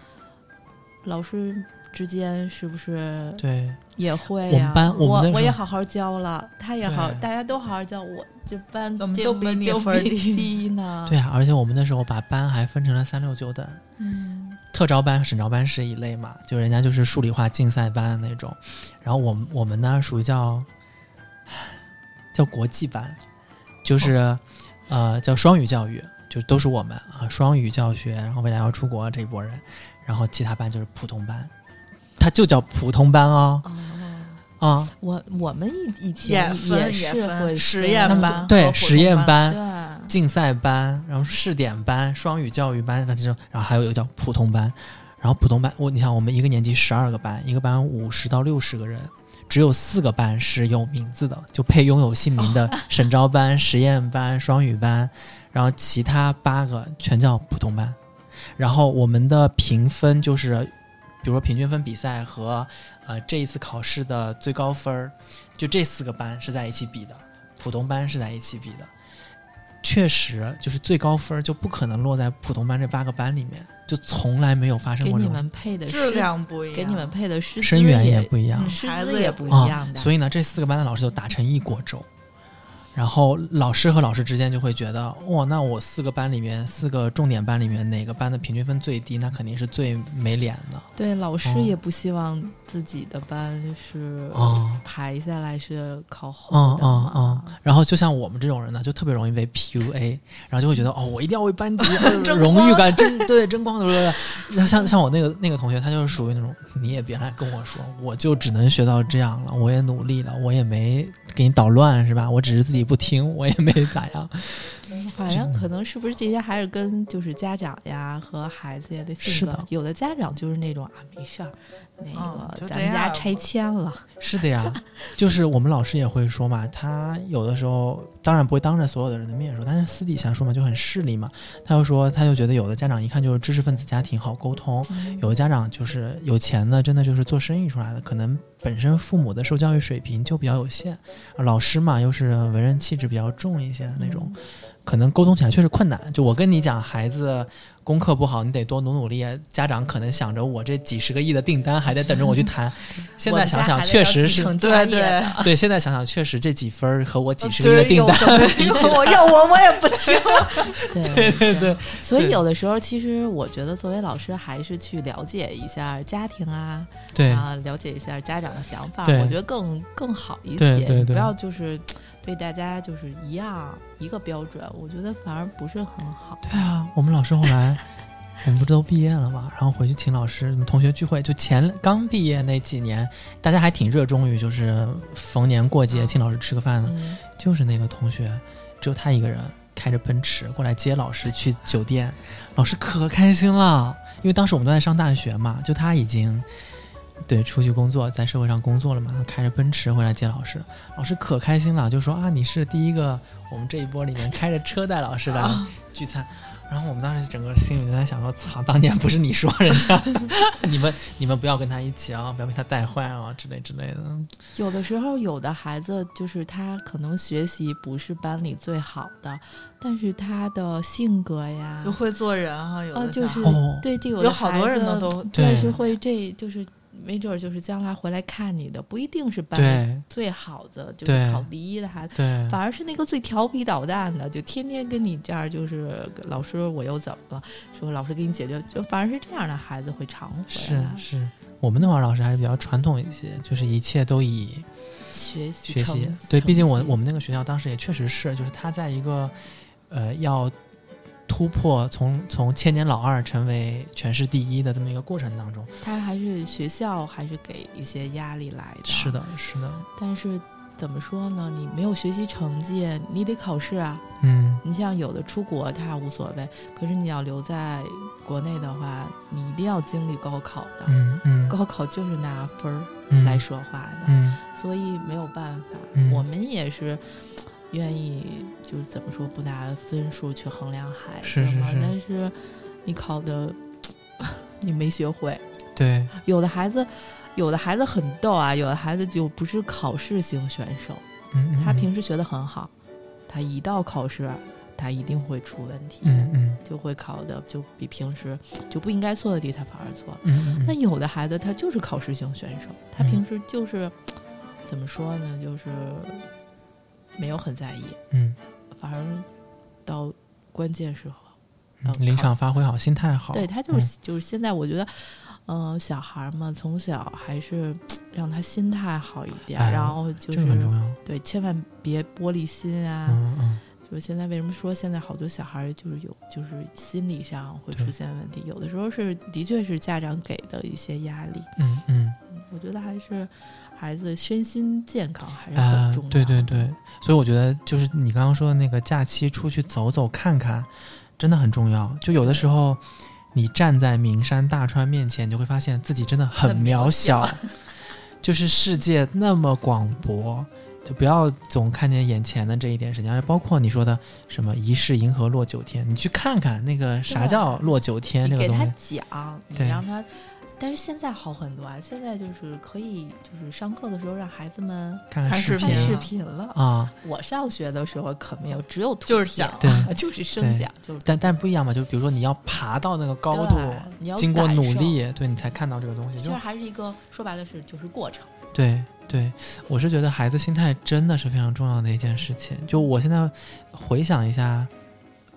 老师之间是不是对，也会我们呀、班我我也好好教了，他也好，大家都好好教，我这班怎么就比就比就你分低低呢？对，啊，而且我们那时候把班还分成了三六九等，嗯，特招班、省招班是一类嘛，就人家就是数理化竞赛班的那种。然后我们我们呢属于叫叫国际班，就是、哦呃叫双语教育，就都是我们啊双语教学，然后未来要出国这一波人，然后其他班就是普通班，它就叫普通班哦。哦，啊。我我们以以前也分是也分会实验班对实验班、对，竞赛班，然后试点班、双语教育班，反正，然后还有一个叫普通班。然后普通班，我你想，我们一个年级十二个班，一个班五十到六十个人，只有四个班是有名字的，就配拥有姓名的 省招班、实验班、双语班，然后其他八个全叫普通班。然后我们的评分就是，比如说平均分比赛和呃这一次考试的最高分儿，就这四个班是在一起比的，普通班是在一起比的。确实，就是最高分就不可能落在普通班这八个班里面，就从来没有发生给你过这种们配的质量不一样，给你们配的师生源也也不一样。孩子也不一啊样的，所以呢，这四个班的老师就打成一锅粥。然后老师和老师之间就会觉得，哇，那我四个班里面，四个重点班里面，哪个班的平均分最低，那肯定是最没脸的。对老师哦也不希望自己的班是哦排下来是靠后嗯的嘛。嗯嗯，然后就像我们这种人呢，就特别容易被 PUA，然后就会觉得哦，我一定要为班级 呃荣誉感争，对争光的。然后像像我那个那个同学，他就是属于那种，你也别来跟我说，我就只能学到这样了，我也努力了，我也没给你捣乱是吧？我只是自己不听，我也没咋样。反正可能是不是这些还是跟就是家长呀和孩子呀的性格是的，有的家长就是那种啊没事儿，那嗯个就咱们家拆迁了，是的呀，就是我们老师也会说嘛，他有的时候当然不会当着所有的人的面说，但是私底下说嘛就很势利嘛。他就说，他就觉得有的家长一看就是知识分子家庭好沟通，有的家长就是有钱的，真的就是做生意出来的，可能本身父母的受教育水平就比较有限，老师嘛又是文人气质比较重一些的那种，可能沟通起来确实困难。就我跟你讲，孩子功课不好，你得多努努力。家长可能想着我这几十个亿的订单还得等着我去谈，现在想想确实是。对对对，现在想想，确实这几分儿和我几十个亿的订单 比起来，我要我我也不听。对对对对，对所以有的时候其实我觉得作为老师还是去了解一下家庭啊，对啊，了解一下家长的想法，我觉得更更好一些。对对对不要就是对大家就是一样一个标准，我觉得反而不是很好。对啊，我们老师后来，我们不都毕业了嘛，然后回去请老师同学聚会，就前刚毕业那几年，大家还挺热衷于就是逢年过节请老师吃个饭的，嗯，就是那个同学，只有他一个人开着奔驰过来接老师去酒店，老师可开心了，因为当时我们都在上大学嘛，就他已经。对，出去工作，在社会上工作了嘛，他开着奔驰回来接老师，老师可开心了，就说啊，你是第一个我们这一波里面开着车带老师来聚餐。然后我们当时整个心里就在想说，操，当年不是你说人家，你们你们不要跟他一起啊，不要被他带坏啊，之类之类的。有的时候有的孩子就是他可能学习不是班里最好的，但是他的性格呀，就会做人哈，有啊，的就是哦对，就有有好多人呢都对是会这就是没准儿就是将来回来看你的，不一定是班里最好的，就是考第一的孩子。反而是那个最调皮捣蛋的，就天天跟你这样，就是老师我又怎么了？说老师给你解决，就反而是这样的孩子会常回是来。是，我们那会儿老师还是比较传统一些，就是一切都以学习学习。对，毕竟我我们那个学校当时也确实是，就是他在一个呃要突破从从千年老二成为全市第一的这么一个过程当中，他还是学校还是给一些压力来的。是，的，是的，但是怎么说呢？你没有学习成绩，你得考试啊。嗯，你像有的出国他无所谓，可是你要留在国内的话，你一定要经历高考的。嗯嗯，高考就是拿分儿嗯来说话的，嗯所以没有办法。嗯我们也是愿意，就是怎么说，不拿分数去衡量孩子嘛。是是是但是你考的 你没学会，对，有的孩子。有的孩子很逗啊，有的孩子就不是考试型选手，嗯，嗯他平时学的很好，他一到考试，他一定会出问题，嗯嗯就会考的就比平时就不应该错的题他反而错。嗯嗯那有的孩子他就是考试型选手，他嗯平时就是、怎么说呢，就是没有很在意，嗯反而到关键时候，嗯，临场发挥好，心态好，对他就是、就是现在我觉得，呃，小孩嘛，从小还是 让他心态好一点，哎然后就是要，对，千万别玻璃心啊。嗯嗯就是现在为什么说现在好多小孩就是有就是心理上会出现问题，有的时候是的确是家长给的一些压力。嗯嗯。我觉得还是孩子身心健康还是啊很重要、，对对对，所以我觉得就是你刚刚说的那个假期出去走走看看，真的很重要。就有的时候，你站在名山大川面前，你就会发现自己真的很很渺渺小，就是世界那么广博。就不要总看见眼前的这一点事情，而包括你说的什么“疑是银河落九天”，你去看看那个啥叫落九天你给他这个东西。讲，你让他。但是现在好很多啊，现在就是可以，就是上课的时候让孩子们看看视频视频看视频了。啊，我上学的时候可没有，只有图就是片讲对 就是声讲，就是但但不一样嘛，就比如说你要爬到那个高度，你要经过努力，对你才看到这个东西。就其实还是一个说白了是就是过程。对对，我是觉得孩子心态真的是非常重要的一件事情。就我现在回想一下，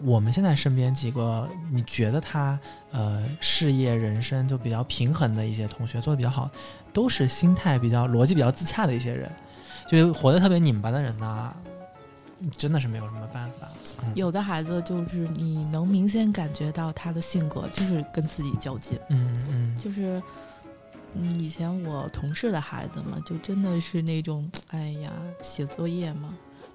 我们现在身边几个，你觉得他呃事业人生就比较平衡的一些同学，做的比较好，都是心态比较逻辑比较自洽的一些人。就活得特别拧巴的人呢，真的是没有什么办法。嗯、有的孩子就是你能明显感觉到他的性格就是跟自己较劲，嗯嗯就是。嗯，以前我同事的孩子嘛，就真的是那种，哎呀，写作业嘛，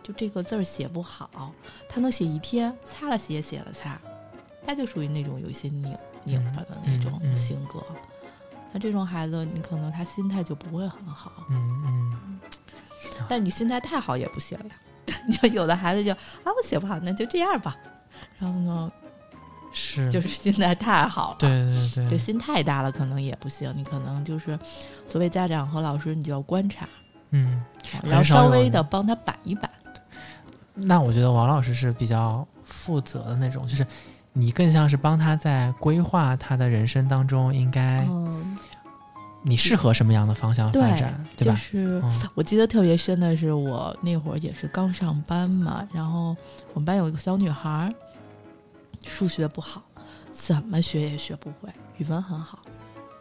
就这个字儿写不好，他能写一天，擦了写，写了擦，他就属于那种有一些拧拧巴的那种性格。那这种孩子，你可能他心态就不会很好，嗯嗯，但你心态太好也不行呀。就有的孩子就啊，我写不好，那就这样吧。然后呢，是，就是心态太好了，对对对对，就心太大了，可能也不行。你可能就是作为家长和老师，你就要观察，嗯。啊然后稍微的帮他板一板。那我觉得王老师是比较负责的那种，就是你更像是帮他在规划他的人生当中，应该嗯，你适合什么样的方向发展，对吧？就是嗯我记得特别深的是，我那会儿也是刚上班嘛，然后我们班有一个小女孩儿，数学不好，怎么学也学不会，语文很好，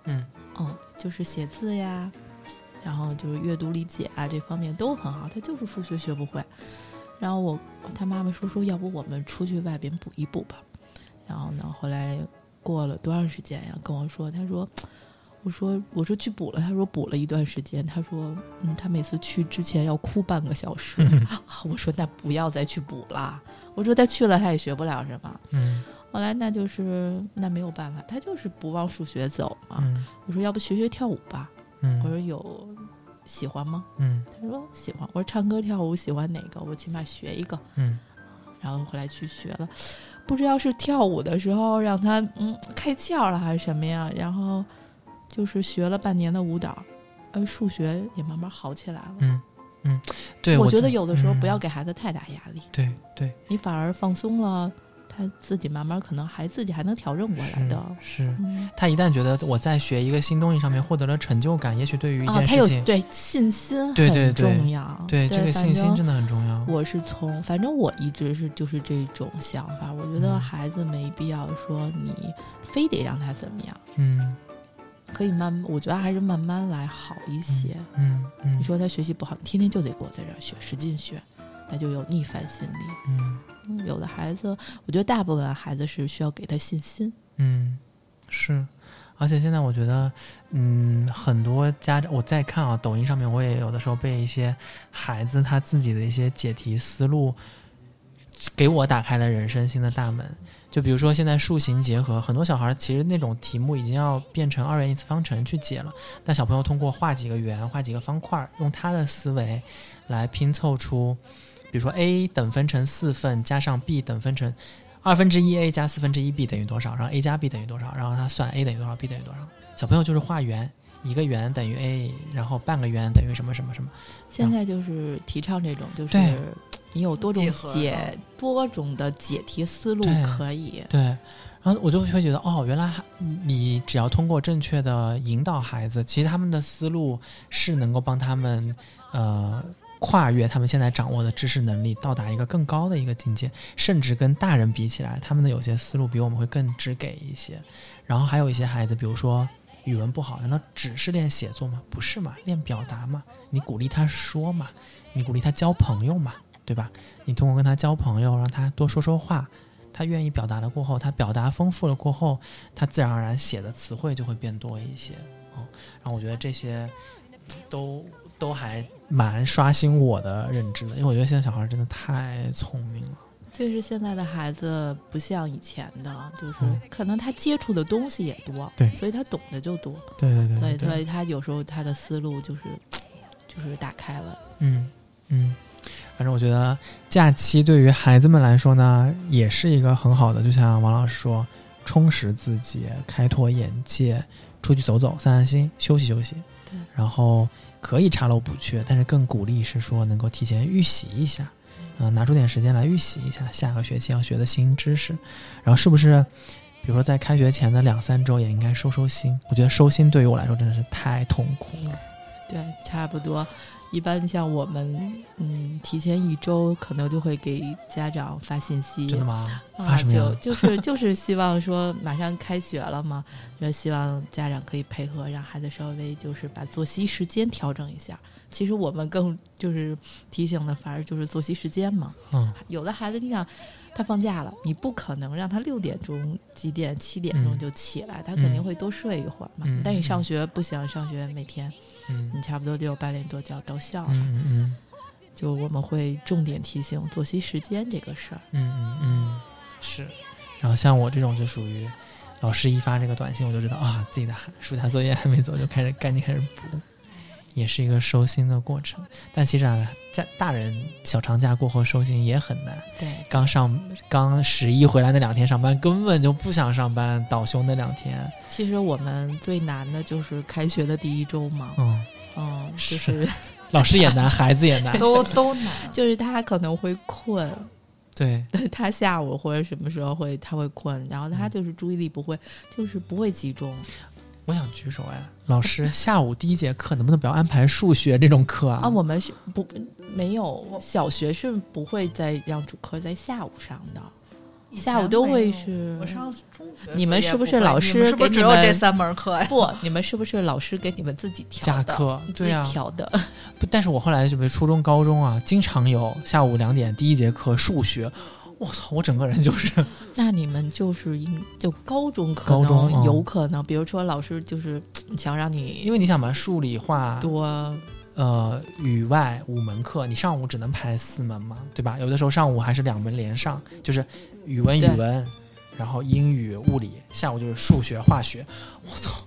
嗯哦，就是写字呀，然后就是阅读理解啊这方面都很好，她就是数学学不会。然后我他妈妈说说，要不我们出去外边补一补吧。然后呢，后来过了多长时间呀？跟我说，他说，我说我说去补了，他说补了一段时间，他说嗯，他每次去之前要哭半个小时。我说那不要再去补了，我说她去了他也学不了什么。嗯后来那就是那没有办法，他就是不往数学走嘛。嗯我说要不学学跳舞吧？我嗯说有喜欢吗？嗯他说喜欢。我说唱歌跳舞喜欢哪个？我起码学一个。嗯然后后来去学了，不知道是跳舞的时候让他嗯开窍了还是什么呀？然后就是学了半年的舞蹈，呃，数学也慢慢好起来了。嗯嗯，对，我觉得有的时候不要嗯给孩子太大压力，对对你反而放松了，他自己慢慢可能还自己还能调整过来的。是。他一旦觉得我在学一个新东西上面获得了成就感，也许对于一啊，他有件事情，对信心很对对对重要，对这个信心真的很重要。我是从，反正我一直是就是这种想法。我觉得嗯孩子没必要说你非得让他怎么样，嗯可以慢，我觉得还是慢慢来好一些。嗯嗯，你说他学习不好，天天就得给我在这儿学，使劲学，那就有逆反心理。嗯嗯，有的孩子，我觉得大部分孩子是需要给他信心。嗯是，而且现在我觉得，嗯，很多家长我在看啊，抖音上面我也有的时候被一些孩子他自己的一些解题思路，给我打开了人生新的大门。就比如说现在数形结合，很多小孩其实那种题目已经要变成二元一次方程去解了，但小朋友通过画几个圆、画几个方块儿，用他的思维来拼凑出，比如说 a 等分成四份，加上 b 等分成二分之一 a 加四分之一 b 等于多少，然后 a 加 b 等于多少，然后他算 a 等于多少，b 等于多少。小朋友就是画圆，一个圆等于 a，然后半个圆等于什么什么什么。现在就是提倡这种，就是你有多种解多种的解题思路可以。对，然后我就会觉得，哦，原来你只要通过正确的引导孩子，其实他们的思路是能够帮他们，呃。跨越他们现在掌握的知识能力，到达一个更高的一个境界，甚至跟大人比起来，他们的有些思路比我们会更直给一些。然后还有一些孩子，比如说语文不好，难道只是练写作吗？不是嘛，练表达嘛，你鼓励他说嘛，你鼓励他交朋友嘛，对吧？你通过跟他交朋友，让他多说说话，他愿意表达了过后，他表达丰富了过后，他自然而然写的词汇就会变多一些。哦，然后我觉得这些都都还蛮刷新我的认知的，因为我觉得现在小孩真的太聪明了。就是现在的孩子不像以前的，就是嗯可能他接触的东西也多，对所以他懂得就多，对对对对，对所以他有时候他的思路就是就是打开了。嗯嗯，反正我觉得假期对于孩子们来说呢，也是一个很好的，就像王老师说，充实自己、开拓眼界，出去走走、散散心、休息休息。对，然后可以查漏补缺，但是更鼓励是说能够提前预习一下，嗯、拿出点时间来预习一下下个学期要学的新知识，然后是不是？比如说，在开学前的两三周也应该收收心。我觉得收心对于我来说真的是太痛苦了。对，差不多。一般像我们，嗯，提前一周可能就会给家长发信息，真的吗？发啊，就什么样？就是就是希望说马上开学了嘛，就希望家长可以配合，让孩子稍微就是把作息时间调整一下。其实我们更就是提醒的，反而就是作息时间嘛。嗯有的孩子，你想他放假了，你不可能让他六点钟几点七点钟嗯就起来，他肯定嗯会多睡一会儿嘛。嗯但你上嗯学不行，上学每天嗯你差不多就八点多就要到校了。嗯嗯就我们会重点提醒作息时间这个事儿。嗯嗯嗯，是。然后像我这种就属于老师一发这个短信，我就知道啊，自己的寒暑假作业还没做，就开始赶紧开始补，也是一个收心的过程。但其实啊，家大人小长假过后收心也很难。对，刚上刚十一回来那两天上班，根本就不想上班，倒休那两天。其实我们最难的就是开学的第一周嘛。嗯，嗯，就是是 老师也难，孩子也难。都 都难。就是他可能会困，对，他下午或者什么时候会他会困，然后他就是注意力不会，就是不会集中。我想举手哎，老师，下午第一节课能不能不要安排数学这种课啊？啊，我们是不没有小学是不会再让主课在下午上的，下午都会是我上中学，你们是不是老师你们是不是给你们只有这三门课呀？不，你们是不是老师给你们自己调的？加课自己对啊调的。不，但是我后来就比如初中、高中啊，经常有下午两点第一节课数学，我操，我整个人就是 那你们就是应就高中可能嗯有可能，比如说老师就是 想让你因为你想嘛，数理化多呃语外五门课，你上午只能排四门嘛，对吧？有的时候上午还是两门连上，就是语文、语文，然后英语、物理，下午就是数学、化学。我操，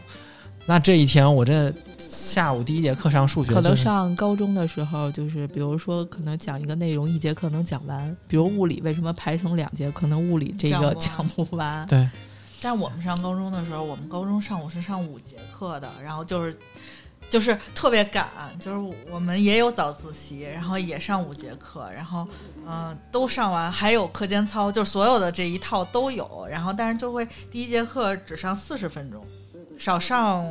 那这一天我这下午第一节课上数学、可能上高中的时候，就是比如说可能讲一个内容，一节课能讲完。比如物理为什么排成两节？可能物理这个讲讲不完。对，但我们上高中的时候，我们高中上午是上五节课的，然后就是就是特别赶，就是我们也有早自习，然后也上五节课，然后嗯、呃都上完，还有课间操，就所有的这一套都有，然后但是就会第一节课只上四十分钟，少上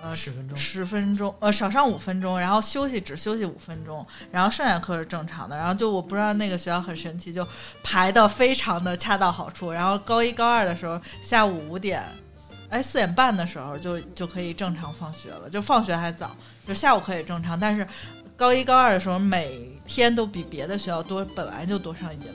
呃十分钟。十分钟，呃，少上五分钟，然后休息只休息五分钟，然后剩下课是正常的。然后就我不知道那个学校很神奇，就排的非常的恰到好处。然后高一高二的时候，下午五点，哎四点半的时候就就可以正常放学了，就放学还早，就下午可以正常。但是高一高二的时候，每天都比别的学校多，本来就多上一节课。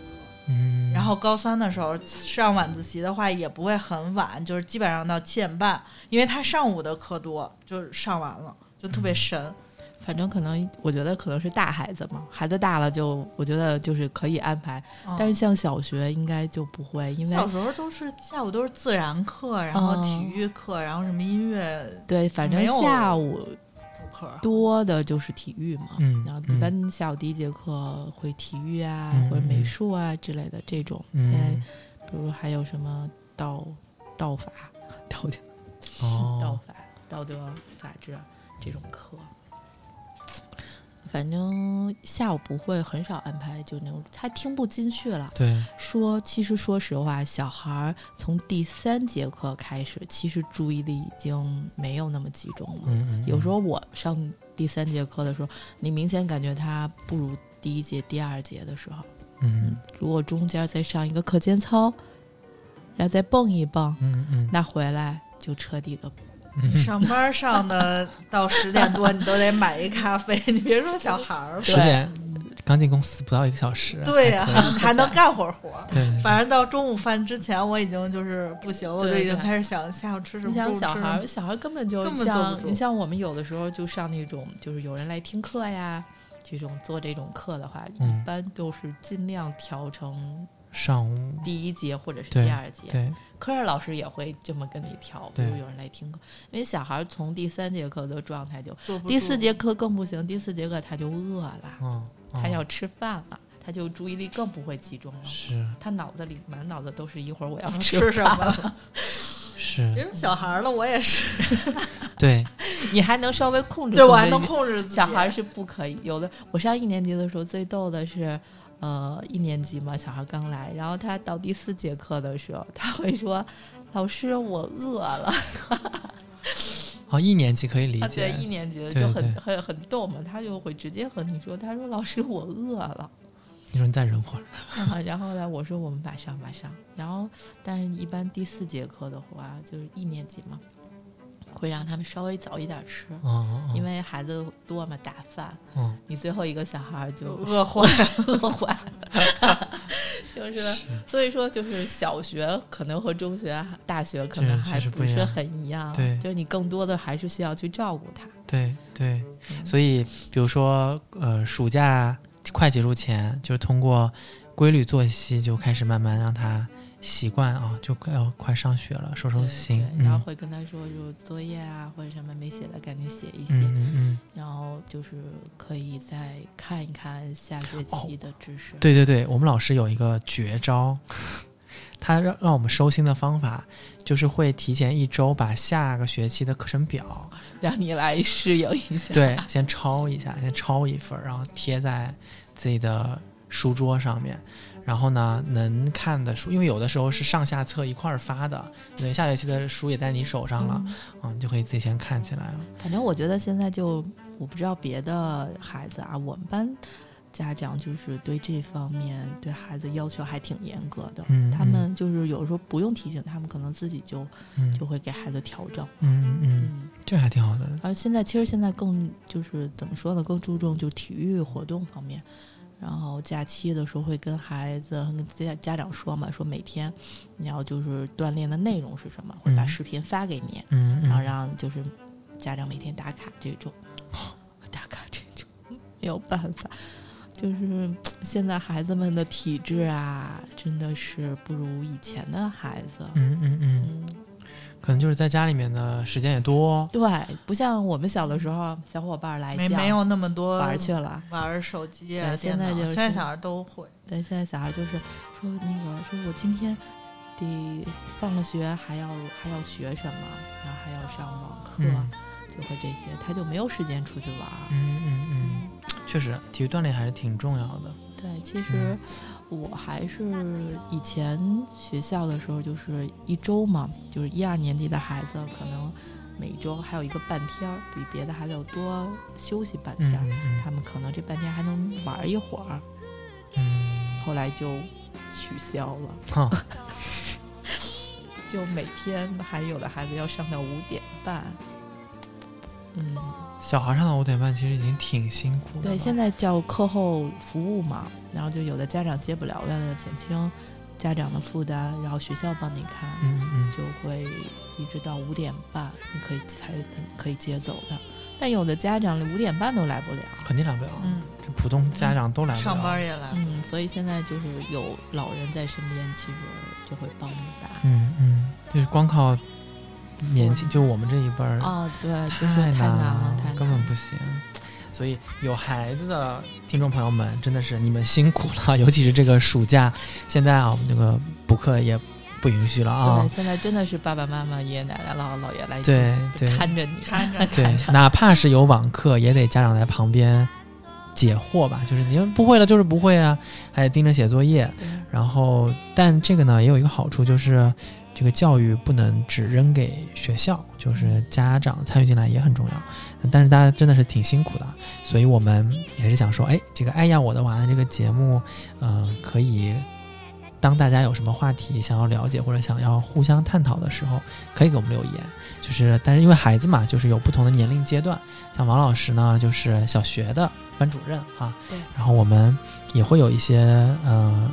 嗯，然后高三的时候上晚自习的话也不会很晚，就是基本上到七点半，因为他上午的课多，就是上完了，就特别神。反正可能我觉得可能是大孩子嘛，孩子大了就我觉得就是可以安排，但是像小学应该就不会，因为小时候都是下午都是自然课，然后嗯。体育课，然后什么音乐对，反正下午主课。多的就是体育嘛，嗯然后一般下午第一节课会体育啊、嗯或者美嗯术啊之类的这种，现在嗯比如还有什么道道法、道道哦，法、道德法治这种课。反正下午不会很少安排，就那种他听不进去了。对，说，其实说实话，小孩儿从第三节课开始，其实注意力已经没有那么集中了。嗯嗯，有时候我上第三节课的时候，你明显感觉他不如第一节、第二节的时候。嗯如果中间再上一个课间操，然后再蹦一蹦，嗯嗯那回来就彻底的嗯，上班上的到十点多，你都得买一咖啡。你别说小孩儿十点刚进公司不到一个小时，对呀、还 能干会儿活儿。对，反正到中午饭之前，我已经就是不行了，我就已经开始想下午吃什么。你想中午吃什么小孩儿，小孩儿根本就根本坐不住像你像我们有的时候就上那种，就是有人来听课呀，这种做这种课的话，嗯一般都是尽量调成上午第一节或者是第二节。对，科任老师也会这么跟你调，如有人来听课，因为小孩从第三节课的状态就，第四节课更不行，第四节课他就饿了，嗯，他要嗯吃饭了，他就注意力更不会集中了。是他脑子里满脑子都是一会儿我要吃什饭么？别是，说小孩了，我也是 对，你还能稍微控制，对我还能控制自己。小孩是不可以，有的我上一年级的时候最逗的是，呃，一年级嘛，小孩刚来，然后他到第四节课的时候，他会说：“老师，我饿了。哦，一年级可以理啊，对，解一，年级的就很对很很逗嘛，他就会直接和你说：“他说老师，我饿了。你说你再忍会儿，啊”然后呢，我说我们马上马上，然后但是一般第四节课的话，就是一年级嘛，会让他们稍微早一点吃。嗯嗯，因为孩子多嘛，打饭，嗯你最后一个小孩儿就饿坏，饿坏了，就是所以说就是小学可能和中学、大学可能还不是很一样，对。就是你更多的还是需要去照顾他。对对，嗯。所以比如说呃，暑假快结束前，就是通过规律作息就开始慢慢让他习惯啊，就快要快上学了，收收心，然后嗯会跟他说，就作业啊或者什么没写的赶紧写一写，嗯嗯嗯，然后就是可以再看一看下学期的知识。对对对，我们老师有一个绝招，他让让我们收心的方法就是会提前一周把下个学期的课程表，让你来适应一下。对，先抄一下，先抄一份儿，然后贴在自己的书桌上面。然后呢，能看的书，因为有的时候是上下册一块儿发的，对，下学期的书也在你手上了，嗯啊，你就可以自己先看起来了。反正我觉得现在就我不知道别的孩子啊，我们班家长就是对这方面对孩子要求还挺严格的。嗯他们就是有时候不用提醒，他们可能自己就嗯就会给孩子调整。嗯嗯嗯，嗯，这还挺好的。而现在其实现在更就是怎么说呢，更注重就体育活动方面。然后假期的时候会跟孩子跟家家长说嘛，说每天你要就是锻炼的内容是什么，会把嗯视频发给你。嗯然后嗯，让就是家长每天打卡这种，打卡这种没有办法，就是现在孩子们的体质啊，真的是不如以前的孩子。嗯嗯嗯，嗯，可能就是在家里面的时间也多。对，不像我们小的时候，小伙伴来叫没没有那么多玩儿去了。玩儿手机啊，对现在就是现在小孩都会。对，现在小孩就是说那个说我今天得放了学还要还要学什么，然后还要上网课，嗯就会这些，他就没有时间出去玩儿。嗯嗯嗯，确实，体育锻炼还是挺重要的。对，其实我还是以前学校的时候，就是一周嘛，就是一二年级的孩子，可能每周还有一个半天儿，比别的孩子要多休息半天儿。嗯嗯他们可能这半天还能玩一会儿，嗯，后来就取消了，哈，就每天还有的孩子要上到五点半。嗯，小孩上到五点半其实已经挺辛苦的了。对，现在叫课后服务嘛，然后就有的家长接不了，为了减轻家长的负担，然后学校帮你看。嗯嗯就会一直到五点半，你可以才可以接走的。但有的家长五点半都来不了，肯定来不了。嗯，这普通家长都来不了。上班也来。嗯，所以现在就是有老人在身边，其实就会帮你打。嗯嗯，就是光靠年轻，就我们这一辈儿，哦，对，就是太太难了了，太难了。根本不行。所以有孩子的听众朋友们，真的是你们辛苦了，尤其是这个暑假，现在啊，我们这个补课也不允许了啊对，。现在真的是爸爸妈妈、爷爷奶奶、姥姥姥爷来对对看着你，看着对，哪怕是有网课，也得家长在旁边解惑吧。就是你们不会了，就是不会啊，还得盯着写作业。然后，但这个呢也有一个好处，就是这个教育不能只扔给学校，就是家长参与进来也很重要。但是大家真的是挺辛苦的，所以我们也是想说，哎，这个爱呀我的娃的这个节目，嗯、可以当大家有什么话题想要了解或者想要互相探讨的时候，可以给我们留言。就是，但是因为孩子嘛，就是有不同的年龄阶段，像王老师呢，就是小学的班主任啊，对然后我们也会有一些呃，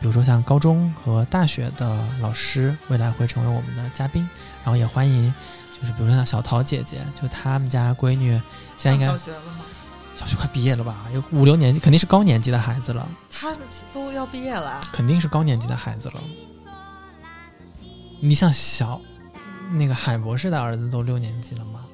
比如说像高中和大学的老师，未来会成为我们的嘉宾，然后也欢迎，就是比如说像小桃姐姐，就他们家闺女现在应该小学了吗？小学快毕业了吧，有五六年级，肯定是高年级的孩子了，他都要毕业了，肯定是高年级的孩子了。你像小那个海博士的儿子都六年级了吗？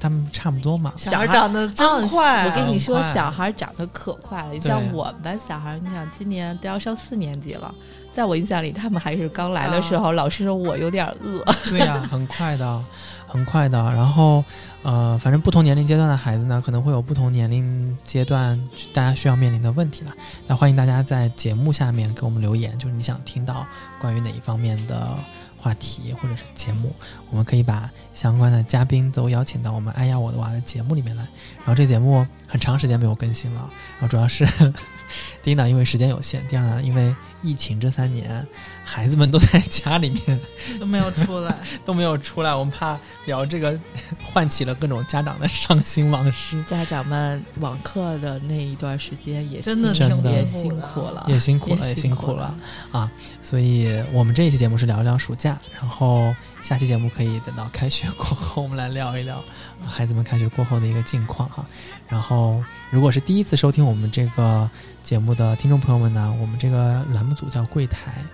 他们差不多嘛。小孩长得真快。我跟你说小孩长得可快了。你像我们班小孩，你想今年都要上四年级了，在我印象里，他们还是刚来的时候，老师说我有点饿。对呀、很快的，很快的。然后，呃，反正不同年龄阶段的孩子呢，可能会有不同年龄阶段大家需要面临的问题了。那欢迎大家在节目下面给我们留言，就是你想听到关于哪一方面的话题或者是节目，我们可以把相关的嘉宾都邀请到我们“哎呀我的娃”的节目里面来。然后这节目很长时间没有更新了，然后主要是 第一呢，因为时间有限；第二呢，因为疫情这三年，孩子们都在家里面都没有出来。都没有出来，我们怕聊这个唤起了各种家长的伤心往事，家长们网课的那一段时间也真的辛挺也辛苦了，也辛苦了，也也辛苦了啊！所以我们这一期节目是聊一聊暑假，然后下期节目可以等到开学过后，我们来聊一聊孩子们开学过后的一个近况哈。然后，如果是第一次收听我们这个节目的听众朋友们呢，我们这个栏目组叫柜台，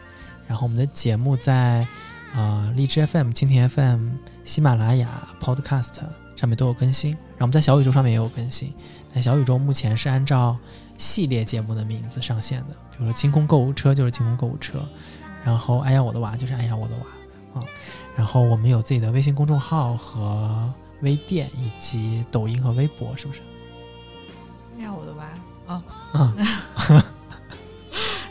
然后我们的节目在呃荔枝 FM、蜻蜓 FM、喜马拉雅、Podcast 上面都有更新，然后我们在小宇宙上面也有更新。但小宇宙目前是按照系列节目的名字上线的，比如说清空购物车就是清空购物车，然后哎呀我的娃就是哎呀我的娃啊，然后我们有自己的微信公众号和微店以及抖音和微博，是不是？哎呀，我的娃啊，啊，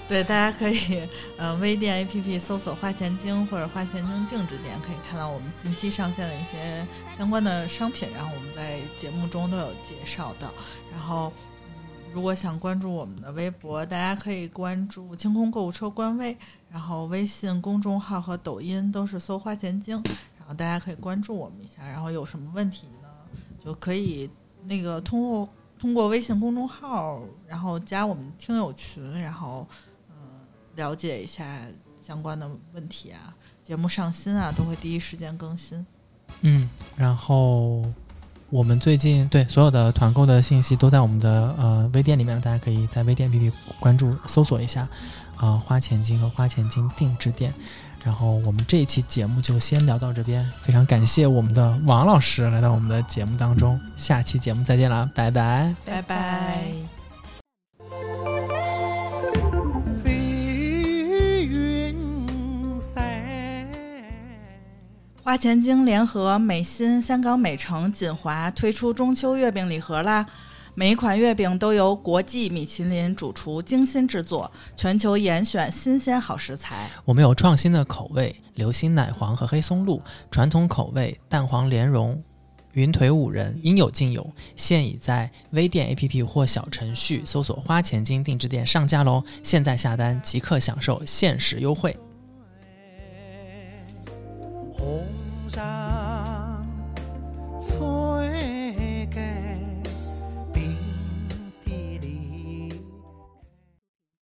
对，大家可以呃微店 APP 搜索“花钱精”或者“花钱精定制店”，可以看到我们近期上线的一些相关的商品，然后我们在节目中都有介绍到。然后，嗯如果想关注我们的微博，大家可以关注“清空购物车”官微，然后微信公众号和抖音都是搜“花钱精”，然后大家可以关注我们一下。然后有什么问题呢，就可以那个通过通过微信公众号，然后加我们听友群，然后、了解一下相关的问题啊，节目上新啊都会第一时间更新。嗯，然后我们最近对所有的团购的信息都在我们的呃微店里面，大家可以在微店 APP 关注搜索一下啊、呃花钱金和花钱金定制店。然后我们这一期节目就先聊到这边，非常感谢我们的王老师来到我们的节目当中，下期节目再见啦，拜拜。拜拜花钱精联合美心、香港美城、锦华推出中秋月饼礼盒啦！每一款月饼都由国际米其林主厨精心制作，全球严选新鲜好食材。我们有创新的口味，流心奶黄和黑松露；传统口味蛋黄莲蓉、云腿五仁，应有尽有。现已在微店 APP 或小程序搜索“花钱精定制店”上架喽！现在下单即刻享受限时优惠。红裳翠